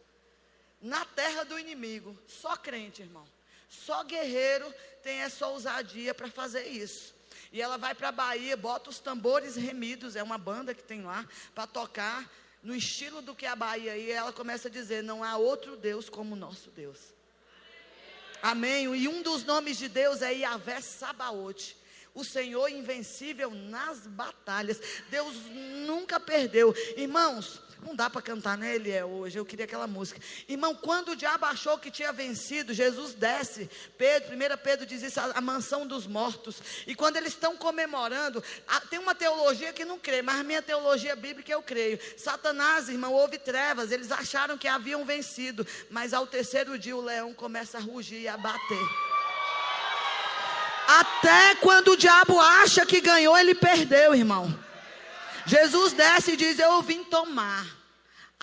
Na terra do inimigo. Só crente, irmão. Só guerreiro tem essa ousadia para fazer isso. E ela vai para a Bahia, bota os tambores remidos, é uma banda que tem lá, para tocar no estilo do que é a Bahia. E ela começa a dizer: Não há outro Deus como o nosso Deus. Amém. E um dos nomes de Deus é Yahvé Sabaote. O Senhor invencível nas batalhas. Deus nunca perdeu. Irmãos, não dá para cantar, né? É hoje. Eu queria aquela música. Irmão, quando o diabo achou que tinha vencido, Jesus desce. Pedro, 1 Pedro diz isso, a, a mansão dos mortos. E quando eles estão comemorando, a, tem uma teologia que não crê, mas minha teologia bíblica eu creio. Satanás, irmão, houve trevas. Eles acharam que haviam vencido. Mas ao terceiro dia o leão começa a rugir e a bater. Até quando o diabo acha que ganhou, ele perdeu, irmão. Jesus desce e diz: Eu vim tomar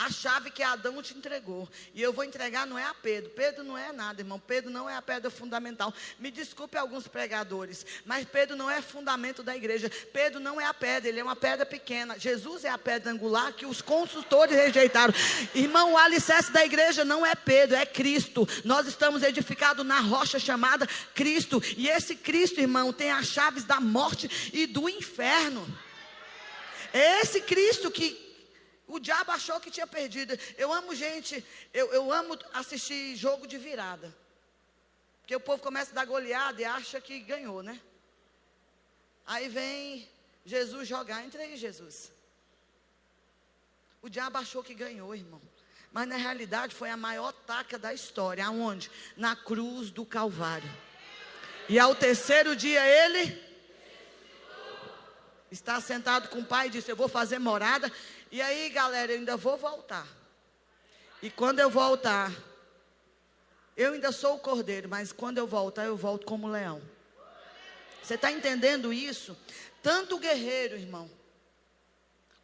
a chave que Adão te entregou. E eu vou entregar não é a Pedro. Pedro não é nada, irmão. Pedro não é a pedra fundamental. Me desculpe alguns pregadores, mas Pedro não é fundamento da igreja. Pedro não é a pedra, ele é uma pedra pequena. Jesus é a pedra angular que os consultores rejeitaram. Irmão, o alicerce da igreja não é Pedro, é Cristo. Nós estamos edificados na rocha chamada Cristo. E esse Cristo, irmão, tem as chaves da morte e do inferno. É esse Cristo que o diabo achou que tinha perdido. Eu amo gente, eu, eu amo assistir jogo de virada. Porque o povo começa a dar goleada e acha que ganhou, né? Aí vem Jesus jogar. Entre aí, Jesus. O diabo achou que ganhou, irmão. Mas na realidade foi a maior taca da história. Aonde? Na cruz do Calvário. E ao terceiro dia ele está sentado com o pai e disse: Eu vou fazer morada. E aí, galera, eu ainda vou voltar. E quando eu voltar, eu ainda sou o cordeiro, mas quando eu voltar, eu volto como leão. Você está entendendo isso? Tanto o guerreiro, irmão,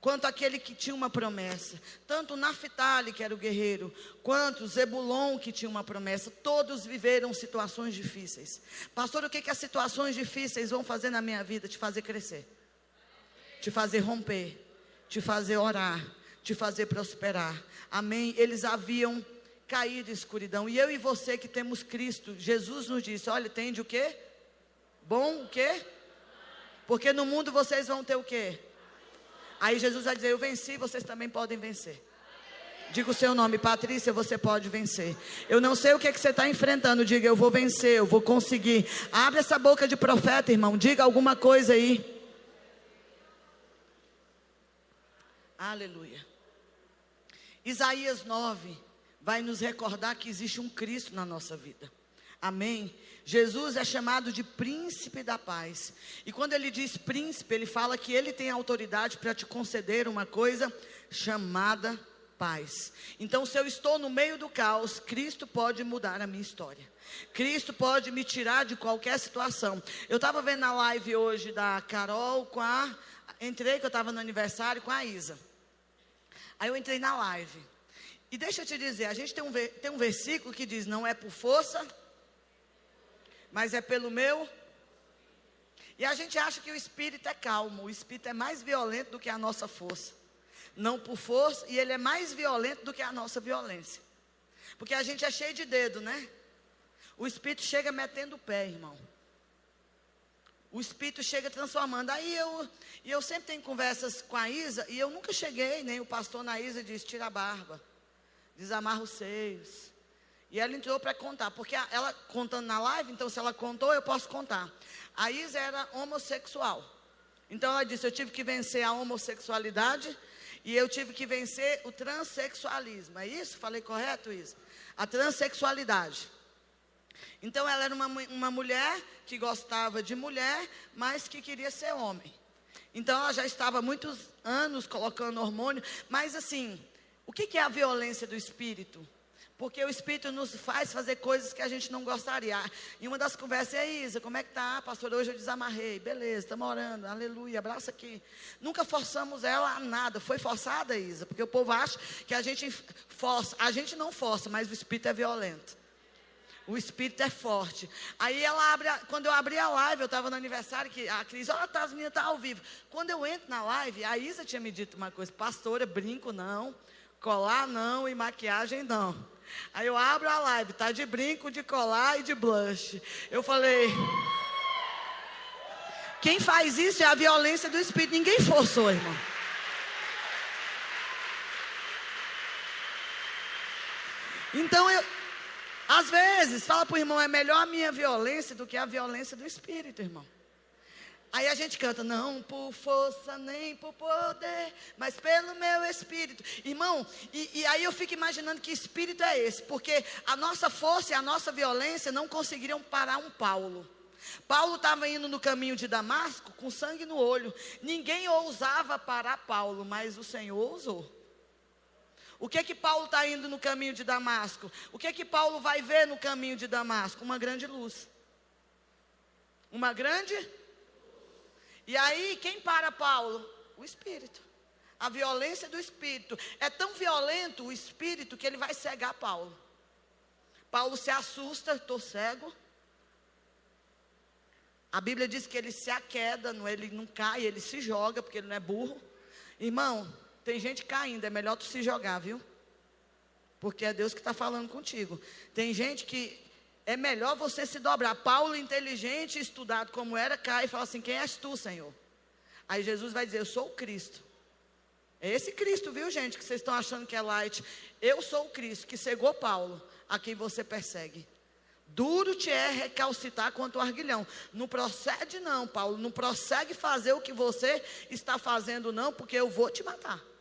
quanto aquele que tinha uma promessa, tanto Naphtali, que era o guerreiro, quanto Zebulon, que tinha uma promessa, todos viveram situações difíceis. Pastor, o que, que as situações difíceis vão fazer na minha vida? Te fazer crescer te fazer romper, te fazer orar, te fazer prosperar. Amém? Eles haviam caído em escuridão. E eu e você que temos Cristo, Jesus nos disse: olha, tende o quê? Bom o quê? Porque no mundo vocês vão ter o quê? Aí Jesus vai dizer: Eu venci, vocês também podem vencer. Diga o seu nome, Patrícia, você pode vencer. Eu não sei o que, é que você está enfrentando. Diga, eu vou vencer, eu vou conseguir. Abre essa boca de profeta, irmão. Diga alguma coisa aí. Aleluia. Isaías 9 vai nos recordar que existe um Cristo na nossa vida. Amém? Jesus é chamado de príncipe da paz. E quando ele diz príncipe, ele fala que ele tem autoridade para te conceder uma coisa chamada paz. Então, se eu estou no meio do caos, Cristo pode mudar a minha história. Cristo pode me tirar de qualquer situação. Eu estava vendo a live hoje da Carol com a. Entrei que eu estava no aniversário com a Isa. Aí eu entrei na live. E deixa eu te dizer, a gente tem um, tem um versículo que diz: não é por força, mas é pelo meu. E a gente acha que o espírito é calmo, o espírito é mais violento do que a nossa força. Não por força, e ele é mais violento do que a nossa violência. Porque a gente é cheio de dedo, né? O espírito chega metendo o pé, irmão. O espírito chega transformando. Aí eu, e eu sempre tenho conversas com a Isa, e eu nunca cheguei, nem o pastor na Isa disse: tira a barba, desamarra os seios. E ela entrou para contar, porque ela contando na live, então se ela contou, eu posso contar. A Isa era homossexual. Então ela disse: Eu tive que vencer a homossexualidade e eu tive que vencer o transexualismo. É isso? Falei correto, Isa? A transexualidade. Então ela era uma, uma mulher que gostava de mulher, mas que queria ser homem. Então ela já estava há muitos anos colocando hormônio, mas assim, o que, é a violência do espírito? Porque o Espírito nos faz fazer coisas que a gente não gostaria. E uma das conversas é Isa, como é que tá, pastor? Hoje eu desamarrei. Beleza, estamos orando. Aleluia, abraça aqui. Nunca forçamos ela a nada. Foi forçada, Isa, porque o povo acha que a gente força. A gente não força, mas o Espírito é violento. O Espírito é forte. Aí ela abre, quando eu abri a live, eu estava no aniversário, que a Cris, olha, tá, as meninas estão tá ao vivo. Quando eu entro na live, a Isa tinha me dito uma coisa, pastora, brinco não, colar não e maquiagem não. Aí eu abro a live, tá de brinco, de colar e de blush. Eu falei. Quem faz isso é a violência do espírito. Ninguém forçou, irmão. Então eu, às vezes, fala para o irmão, é melhor a minha violência do que a violência do espírito, irmão. Aí a gente canta, não por força nem por poder, mas pelo meu espírito. Irmão, e, e, aí eu fico imaginando que espírito é esse, porque a nossa força e a nossa violência não conseguiriam parar um Paulo. Paulo estava indo no caminho de Damasco com sangue no olho. Ninguém ousava parar Paulo, mas o Senhor ousou. O que é que Paulo está indo no caminho de Damasco? O que é que Paulo vai ver no caminho de Damasco? Uma grande luz. Uma grande e aí, quem para Paulo? O espírito. A violência do espírito. É tão violento o espírito que ele vai cegar Paulo. Paulo se assusta, estou cego. A Bíblia diz que ele se aqueda, não, ele não cai, ele se joga, porque ele não é burro. Irmão, tem gente caindo, é melhor tu se jogar, viu? Porque é Deus que está falando contigo. Tem gente que é melhor você se dobrar. Paulo, inteligente, estudado como era, cai e fala assim: Quem és tu, Senhor? Aí Jesus vai dizer: Eu sou o Cristo. É esse Cristo, viu, gente, que vocês estão achando que é light. Eu sou o Cristo que cegou Paulo, a quem você persegue. Duro te é recalcitar quanto o arguilhão. Não procede, não, Paulo. Não prossegue fazer o que você está fazendo, não, porque eu vou te matar.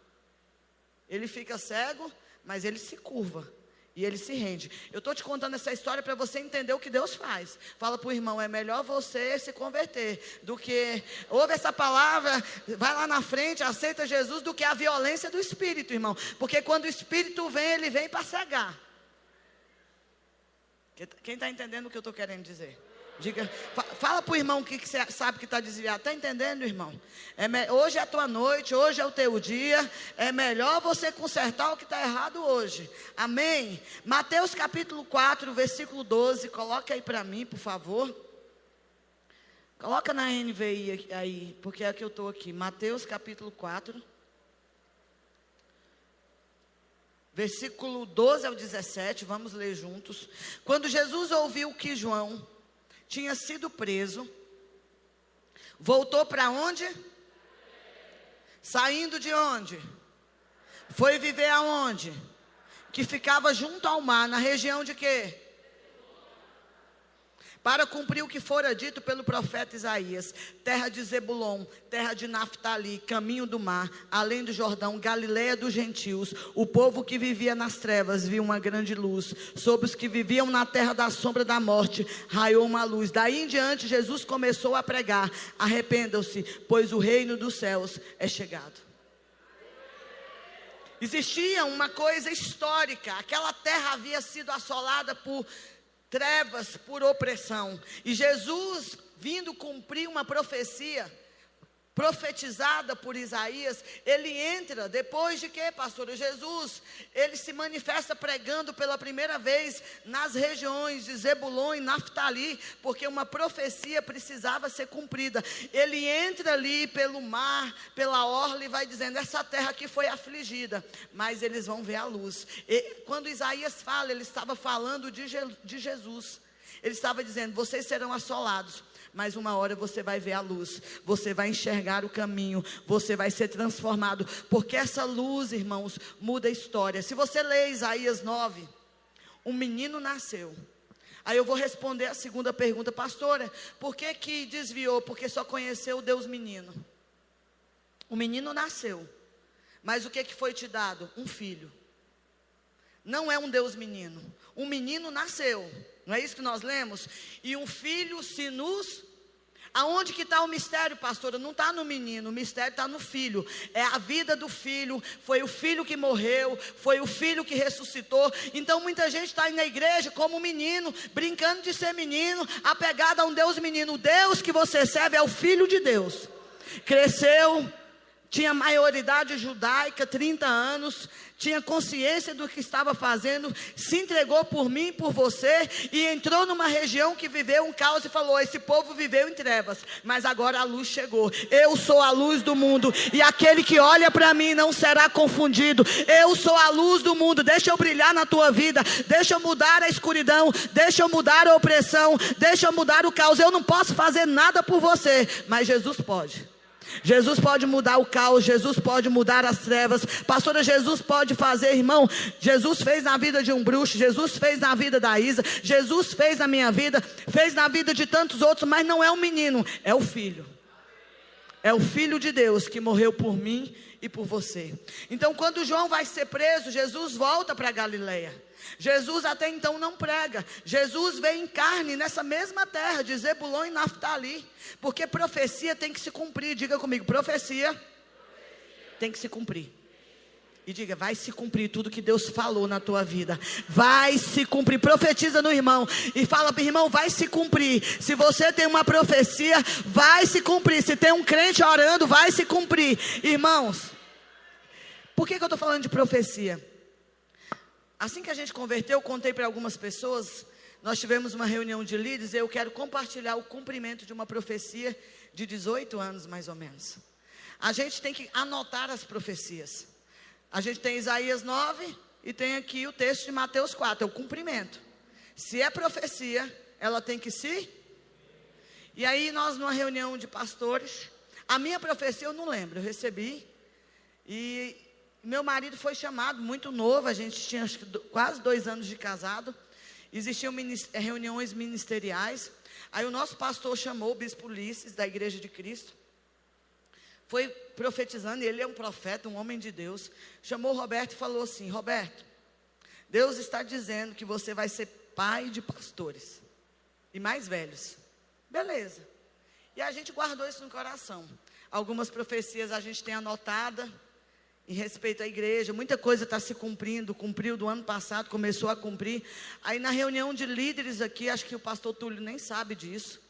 Ele fica cego, mas ele se curva. E ele se rende. Eu estou te contando essa história para você entender o que Deus faz. Fala para o irmão: é melhor você se converter do que ouve essa palavra, vai lá na frente, aceita Jesus, do que a violência do espírito, irmão. Porque quando o espírito vem, ele vem para cegar. Quem está entendendo o que eu estou querendo dizer? Diga, fala para o irmão que, que você sabe que está desviado. Está entendendo, irmão? É hoje é a tua noite, hoje é o teu dia. É melhor você consertar o que está errado hoje. Amém? Mateus capítulo 4, versículo 12. Coloca aí para mim, por favor. Coloca na NVI aí, porque é que eu estou aqui. Mateus capítulo 4. Versículo 12 ao 17, vamos ler juntos. Quando Jesus ouviu que João tinha sido preso, voltou para onde? Saindo de onde? Foi viver aonde? Que ficava junto ao mar, na região de quê? Para cumprir o que fora dito pelo profeta Isaías: terra de Zebulon, terra de Naphtali, caminho do mar, além do Jordão, Galiléia dos gentios. O povo que vivia nas trevas viu uma grande luz. Sobre os que viviam na terra da sombra da morte, raiou uma luz. Daí em diante, Jesus começou a pregar: arrependam-se, pois o reino dos céus é chegado. Existia uma coisa histórica: aquela terra havia sido assolada por trevas por opressão. E Jesus, vindo cumprir uma profecia, profetizada por Isaías, ele entra depois de que, pastor Jesus, ele se manifesta pregando pela primeira vez nas regiões de Zebulon e Naftali, porque uma profecia precisava ser cumprida. Ele entra ali pelo mar, pela orla e vai dizendo: essa terra aqui foi afligida, mas eles vão ver a luz. E quando Isaías fala, ele estava falando de, Je de Jesus. Ele estava dizendo: vocês serão assolados mas uma hora você vai ver a luz, você vai enxergar o caminho, você vai ser transformado, porque essa luz, irmãos, muda a história. Se você lê Isaías 9, um menino nasceu. Aí eu vou responder a segunda pergunta, pastora, por que que desviou? Porque só conheceu o Deus menino. O menino nasceu, mas o que que foi te dado? Um filho. Não é um Deus menino. Um menino nasceu, não é isso que nós lemos? E um filho se nos Aonde que está o mistério, pastora? Não está no menino, o mistério está no filho. É a vida do filho, foi o filho que morreu, foi o filho que ressuscitou. Então muita gente está na igreja como menino, brincando de ser menino, apegado a um Deus menino. O Deus que você serve é o Filho de Deus. Cresceu, tinha maioridade judaica, 30 anos, tinha consciência do que estava fazendo, se entregou por mim, por você, e entrou numa região que viveu um caos e falou: Esse povo viveu em trevas, mas agora a luz chegou. Eu sou a luz do mundo, e aquele que olha para mim não será confundido. Eu sou a luz do mundo, deixa eu brilhar na tua vida, deixa eu mudar a escuridão, deixa eu mudar a opressão, deixa eu mudar o caos. Eu não posso fazer nada por você, mas Jesus pode. Jesus pode mudar o caos, Jesus pode mudar as trevas. Pastora, Jesus pode fazer, irmão. Jesus fez na vida de um bruxo, Jesus fez na vida da Isa, Jesus fez na minha vida, fez na vida de tantos outros, mas não é um menino, é o filho. É o filho de Deus que morreu por mim e por você. Então, quando João vai ser preso, Jesus volta para Galileia. Jesus até então não prega. Jesus veio em carne nessa mesma terra de Zebulon e Naftali. Porque profecia tem que se cumprir. Diga comigo, profecia tem que se cumprir. E diga, vai se cumprir tudo que Deus falou na tua vida. Vai se cumprir. Profetiza no irmão. E fala para irmão, vai se cumprir. Se você tem uma profecia, vai se cumprir. Se tem um crente orando, vai se cumprir. Irmãos, por que, que eu estou falando de profecia? Assim que a gente converteu, eu contei para algumas pessoas. Nós tivemos uma reunião de líderes e eu quero compartilhar o cumprimento de uma profecia de 18 anos, mais ou menos. A gente tem que anotar as profecias. A gente tem Isaías 9 e tem aqui o texto de Mateus 4, é o cumprimento. Se é profecia, ela tem que se. E aí, nós, numa reunião de pastores, a minha profecia eu não lembro, eu recebi. E meu marido foi chamado muito novo, a gente tinha quase dois anos de casado. Existiam eh, reuniões ministeriais. Aí o nosso pastor chamou o bispo Ulisses, da Igreja de Cristo. Foi profetizando, ele é um profeta, um homem de Deus. Chamou o Roberto e falou assim: Roberto, Deus está dizendo que você vai ser pai de pastores e mais velhos. Beleza. E a gente guardou isso no coração. Algumas profecias a gente tem anotada em respeito à igreja, muita coisa está se cumprindo, cumpriu do ano passado, começou a cumprir. Aí na reunião de líderes aqui, acho que o pastor Túlio nem sabe disso.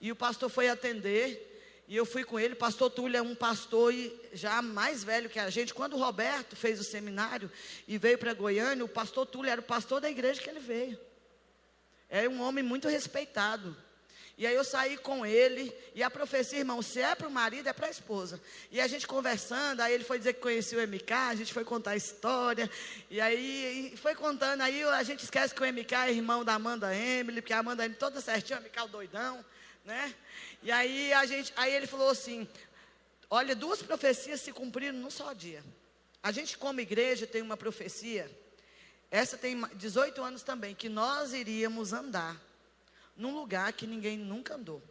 E o pastor foi atender, e eu fui com ele. O pastor Túlio é um pastor já mais velho que a gente. Quando o Roberto fez o seminário e veio para Goiânia, o pastor Túlio era o pastor da igreja que ele veio. É um homem muito respeitado. E aí eu saí com ele, e a profecia, irmão, se é para o marido, é para a esposa. E a gente conversando, aí ele foi dizer que conhecia o MK, a gente foi contar a história, e aí foi contando, aí a gente esquece que o MK é irmão da Amanda Emily, porque a Amanda Emily toda certinha, o MK é o doidão, né? E aí a gente, aí ele falou assim, olha, duas profecias se cumpriram num só dia. A gente como igreja tem uma profecia, essa tem 18 anos também, que nós iríamos andar num lugar que ninguém nunca andou.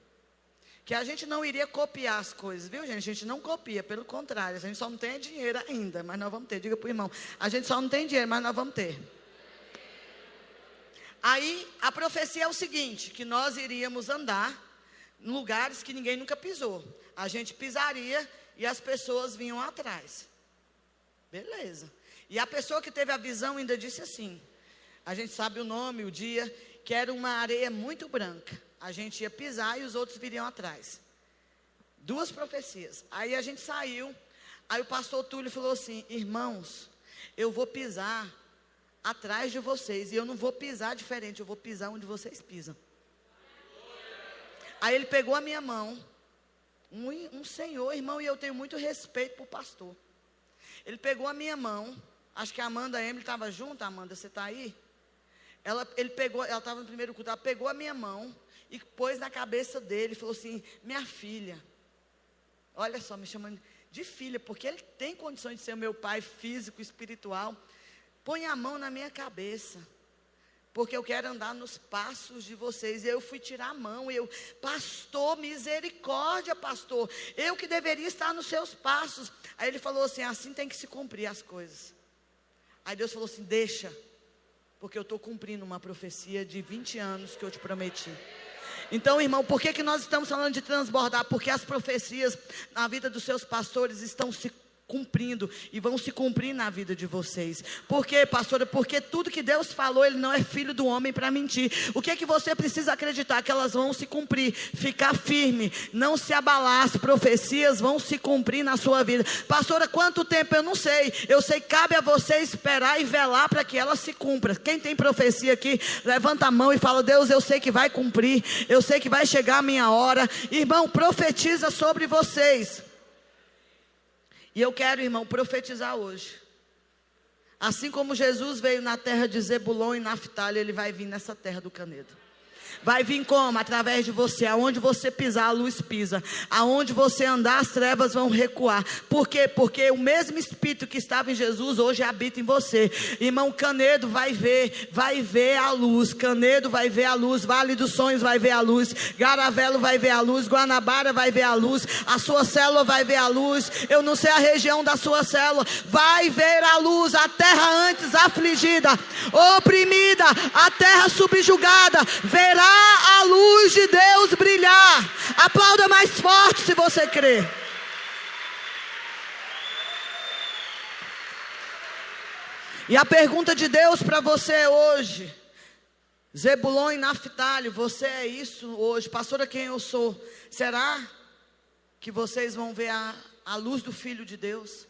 Que a gente não iria copiar as coisas, viu, gente? A gente não copia, pelo contrário, a gente só não tem dinheiro ainda, mas nós vamos ter. Diga para o irmão, a gente só não tem dinheiro, mas nós vamos ter. Aí a profecia é o seguinte: que nós iríamos andar em lugares que ninguém nunca pisou. A gente pisaria e as pessoas vinham atrás. Beleza. E a pessoa que teve a visão ainda disse assim: a gente sabe o nome, o dia, que era uma areia muito branca. A gente ia pisar e os outros viriam atrás. Duas profecias. Aí a gente saiu. Aí o pastor Túlio falou assim: Irmãos, eu vou pisar atrás de vocês. E eu não vou pisar diferente, eu vou pisar onde vocês pisam. Aí ele pegou a minha mão. Um, um senhor, irmão, e eu tenho muito respeito por pastor. Ele pegou a minha mão. Acho que a Amanda Emily estava junto. Amanda, você está aí? Ela, ele pegou, ela estava no primeiro culto, ela pegou a minha mão e pôs na cabeça dele falou assim: Minha filha, olha só, me chamando de filha, porque ele tem condições de ser meu pai físico, espiritual. Põe a mão na minha cabeça, porque eu quero andar nos passos de vocês. Eu fui tirar a mão, eu, pastor, misericórdia, pastor, eu que deveria estar nos seus passos. Aí ele falou assim: assim tem que se cumprir as coisas. Aí Deus falou assim: deixa, porque eu estou cumprindo uma profecia de 20 anos que eu te prometi. Então, irmão, por que, que nós estamos falando de transbordar? Porque as profecias na vida dos seus pastores estão se cumprindo e vão se cumprir na vida de vocês. Por quê, pastora? Porque tudo que Deus falou, ele não é filho do homem para mentir. O que é que você precisa acreditar que elas vão se cumprir? Ficar firme, não se abalar, as profecias vão se cumprir na sua vida. Pastora, quanto tempo eu não sei. Eu sei cabe a você esperar e velar para que elas se cumpram. Quem tem profecia aqui, levanta a mão e fala: "Deus, eu sei que vai cumprir. Eu sei que vai chegar a minha hora". Irmão, profetiza sobre vocês. E eu quero, irmão, profetizar hoje. Assim como Jesus veio na terra de Zebulon e Naftali, ele vai vir nessa terra do Canedo. Vai vir como? Através de você. Aonde você pisar, a luz pisa. Aonde você andar, as trevas vão recuar. Por quê? Porque o mesmo Espírito que estava em Jesus hoje habita em você. Irmão, Canedo vai ver, vai ver a luz. Canedo vai ver a luz. Vale dos Sonhos vai ver a luz. Garavelo vai ver a luz. Guanabara vai ver a luz. A sua célula vai ver a luz. Eu não sei a região da sua célula. Vai ver a luz. A terra antes afligida, oprimida, a terra subjugada, verá a luz de Deus brilhar. Aplauda mais forte se você crê. E a pergunta de Deus para você hoje, Zebulon e Naftali, você é isso hoje, pastora, quem eu sou? Será que vocês vão ver a, a luz do Filho de Deus?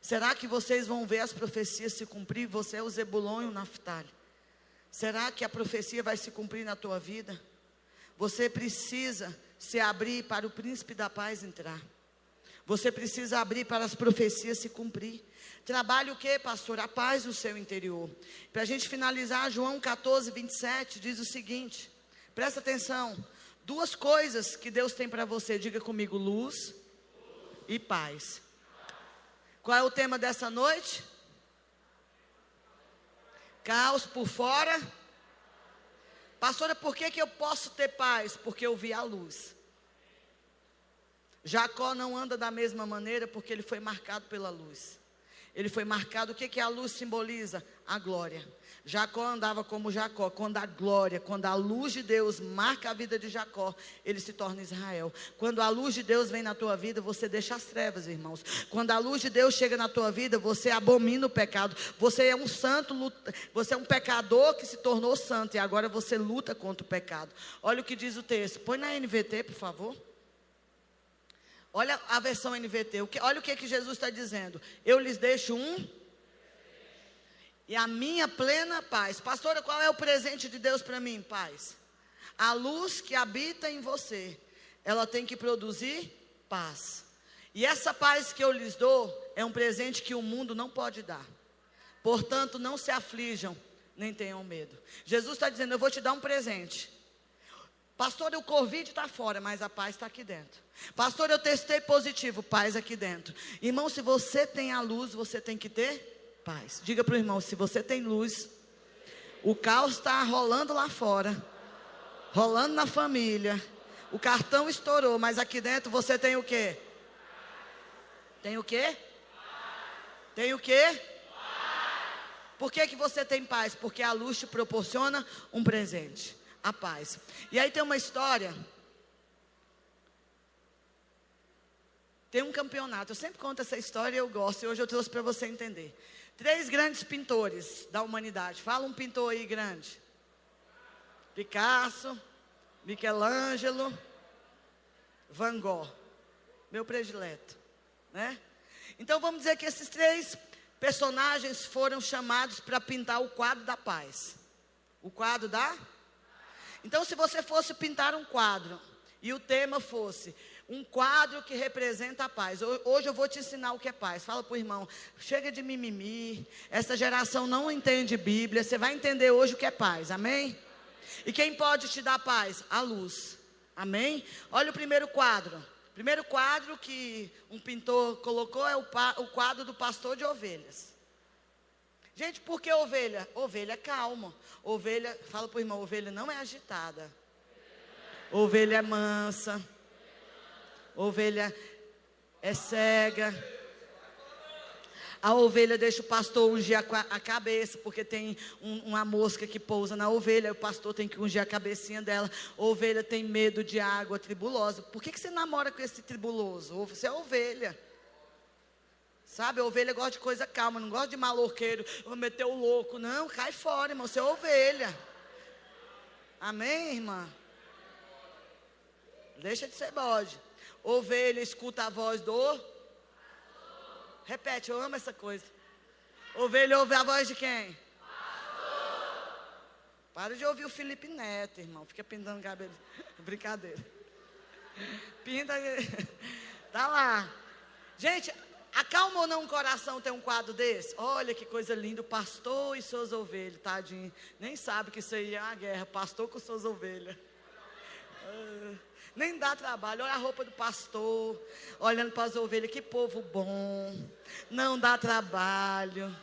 Será que vocês vão ver as profecias se cumprir? Você é o Zebulon e o Naftali. Será que a profecia vai se cumprir na tua vida? Você precisa se abrir para o príncipe da paz entrar. Você precisa abrir para as profecias se cumprir. Trabalhe o que, pastor? A paz no seu interior. Para a gente finalizar, João 14, 27 diz o seguinte: presta atenção. Duas coisas que Deus tem para você, diga comigo: luz e paz. Qual é o tema dessa noite? Caos por fora. Pastora, por que, que eu posso ter paz? Porque eu vi a luz. Jacó não anda da mesma maneira porque ele foi marcado pela luz. Ele foi marcado, o que, que a luz simboliza? A glória. Jacó andava como Jacó, quando a glória, quando a luz de Deus marca a vida de Jacó, ele se torna Israel. Quando a luz de Deus vem na tua vida, você deixa as trevas, irmãos. Quando a luz de Deus chega na tua vida, você abomina o pecado. Você é um santo, você é um pecador que se tornou santo e agora você luta contra o pecado. Olha o que diz o texto. Põe na NVT, por favor. Olha a versão NVT. Olha o que, que Jesus está dizendo. Eu lhes deixo um e a minha plena paz. Pastora, qual é o presente de Deus para mim? Paz. A luz que habita em você, ela tem que produzir paz. E essa paz que eu lhes dou é um presente que o mundo não pode dar. Portanto, não se aflijam, nem tenham medo. Jesus está dizendo: Eu vou te dar um presente. Pastor, o Covid está fora, mas a paz está aqui dentro. Pastor, eu testei positivo, paz aqui dentro. Irmão, se você tem a luz, você tem que ter paz. Diga para o irmão: se você tem luz, o caos está rolando lá fora, rolando na família, o cartão estourou, mas aqui dentro você tem o quê? Tem o quê? Tem o quê? Por que, que você tem paz? Porque a luz te proporciona um presente, a paz. E aí tem uma história. Tem um campeonato. Eu sempre conto essa história eu gosto. E hoje eu trouxe para você entender. Três grandes pintores da humanidade. Fala um pintor aí grande. Picasso, Michelangelo, Van Gogh. meu predileto, né? Então vamos dizer que esses três personagens foram chamados para pintar o quadro da paz. O quadro da Então se você fosse pintar um quadro e o tema fosse um quadro que representa a paz. Hoje eu vou te ensinar o que é paz. Fala para o irmão, chega de mimimi. Essa geração não entende Bíblia. Você vai entender hoje o que é paz. Amém? E quem pode te dar paz? A luz. Amém? Olha o primeiro quadro. Primeiro quadro que um pintor colocou é o, o quadro do pastor de ovelhas. Gente, por que ovelha? Ovelha calma. Ovelha, fala para o irmão, ovelha não é agitada. Ovelha é mansa. Ovelha é cega. A ovelha deixa o pastor ungir a, cabeça, porque tem um, uma mosca que pousa na ovelha, o pastor tem que ungir a cabecinha dela. A ovelha tem medo de água tribulosa. Por que, que você namora com esse tribuloso? Você é ovelha. Sabe, a ovelha gosta de coisa calma, não gosta de maloqueiro, vou meter o louco. Não, cai fora, irmão, você é ovelha. Amém, irmã? Deixa de ser bode. Ovelha escuta a voz do Repete, eu amo essa coisa. Ovelha ouve a voz de quem? Para de ouvir o Felipe Neto, irmão. Fica pintando cabelo. [LAUGHS] Brincadeira. Pinta. [LAUGHS] Tá lá. Gente, acalma ou não o coração ter um quadro desse? Olha que coisa linda. O pastor e suas ovelhas, tadinho. Nem sabe que isso aí é uma guerra. Pastor com suas ovelhas. Ah. Nem dá trabalho. Olha a roupa do pastor, olhando para as ovelhas. Que povo bom. Não dá trabalho.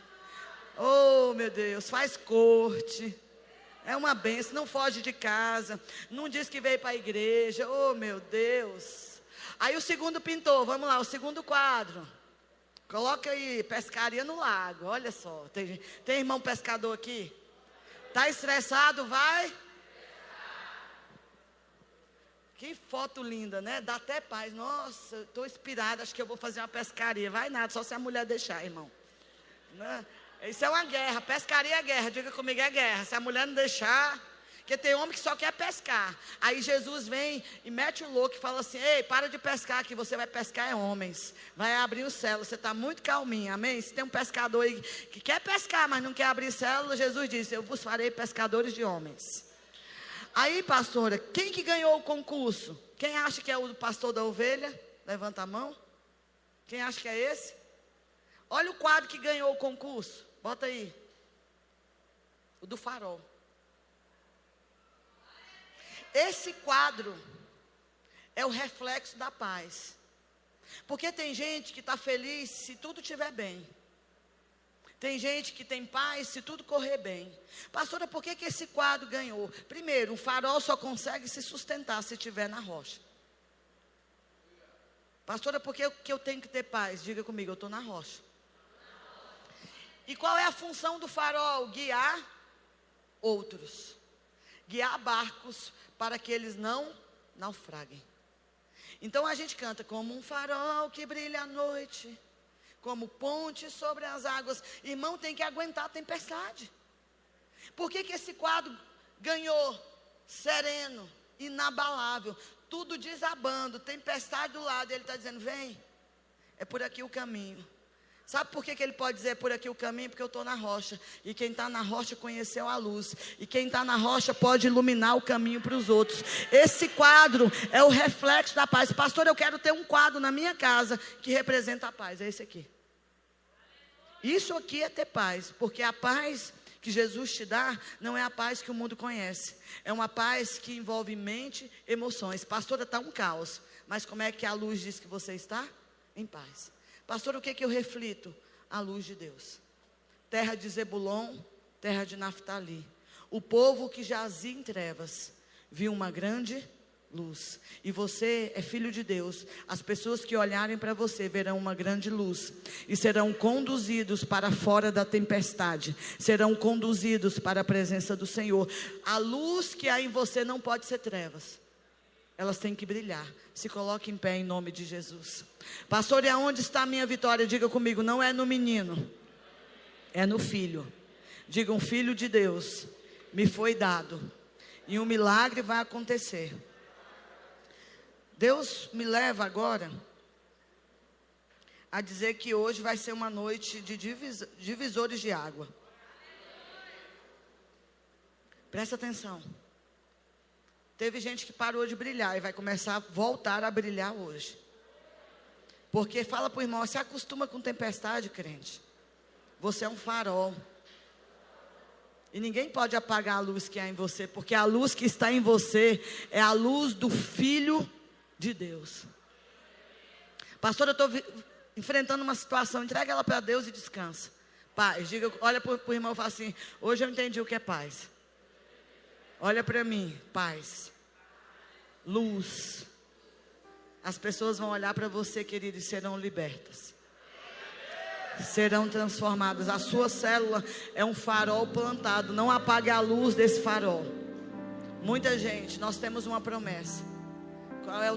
Oh, meu Deus, faz corte. É uma benção, não foge de casa. Não diz que veio para a igreja. Oh, meu Deus. Aí o segundo pintor, vamos lá, o segundo quadro. Coloca aí, pescaria no lago. Olha só, tem, tem irmão pescador aqui? Tá estressado? Vai. Que foto linda, né? Dá até paz. Nossa, estou inspirada, acho que eu vou fazer uma pescaria. Vai nada, só se a mulher deixar, irmão. Né? Isso é uma guerra. Pescaria é guerra. Diga comigo, é guerra. Se a mulher não deixar. Porque tem homem que só quer pescar. Aí Jesus vem e mete o louco e fala assim: Ei, para de pescar, que você vai pescar é homens. Vai abrir o céu. Você está muito calminho, amém? Se tem um pescador aí que quer pescar, mas não quer abrir célula, Jesus disse: Eu vos farei pescadores de homens. Aí, pastora, quem que ganhou o concurso? Quem acha que é o pastor da ovelha? Levanta a mão. Quem acha que é esse? Olha o quadro que ganhou o concurso. Bota aí. O do farol. Esse quadro é o reflexo da paz. Porque tem gente que está feliz se tudo estiver bem. Tem gente que tem paz se tudo correr bem. Pastora, por que, que esse quadro ganhou? Primeiro, um farol só consegue se sustentar se estiver na rocha. Pastora, por que, que eu tenho que ter paz? Diga comigo, eu estou na rocha. E qual é a função do farol? Guiar outros. Guiar barcos para que eles não naufraguem. Então a gente canta como um farol que brilha à noite como ponte sobre as águas. Irmão, tem que aguentar a tempestade. Por que, que esse quadro ganhou sereno, inabalável, tudo desabando, tempestade do lado, ele está dizendo: vem, é por aqui o caminho. Sabe por que, que ele pode dizer por aqui o caminho? Porque eu estou na rocha. E quem está na rocha conheceu a luz. E quem está na rocha pode iluminar o caminho para os outros. Esse quadro é o reflexo da paz. Pastor, eu quero ter um quadro na minha casa que representa a paz. É esse aqui. Isso aqui é ter paz, porque a paz que Jesus te dá não é a paz que o mundo conhece. É uma paz que envolve mente, emoções. Pastora, está um caos. Mas como é que a luz diz que você está? Em paz. Pastor, o que, que eu reflito? A luz de Deus. Terra de Zebulon, terra de Naftali. O povo que jazia em trevas viu uma grande luz. E você é filho de Deus. As pessoas que olharem para você verão uma grande luz e serão conduzidos para fora da tempestade. Serão conduzidos para a presença do Senhor. A luz que há em você não pode ser trevas. Elas têm que brilhar. Se coloque em pé em nome de Jesus. Pastor, e aonde está a minha vitória? Diga comigo, não é no menino. É no filho. Diga um filho de Deus me foi dado. E um milagre vai acontecer Deus me leva agora a dizer que hoje vai ser uma noite de divis, divisores de água. Presta atenção. Teve gente que parou de brilhar e vai começar a voltar a brilhar hoje. Porque fala para o irmão, se acostuma com tempestade, crente. Você é um farol. E ninguém pode apagar a luz que há em você, porque a luz que está em você é a luz do Filho de Deus. Pastor, eu estou enfrentando uma situação, entrega ela para Deus e descansa. Paz, diga, olha para o irmão e fala assim: hoje eu entendi o que é paz. Olha para mim, paz, luz. As pessoas vão olhar para você, querido, e serão libertas. Serão transformadas. A sua célula é um farol plantado. Não apague a luz desse farol. Muita gente, nós temos uma promessa. Qual é o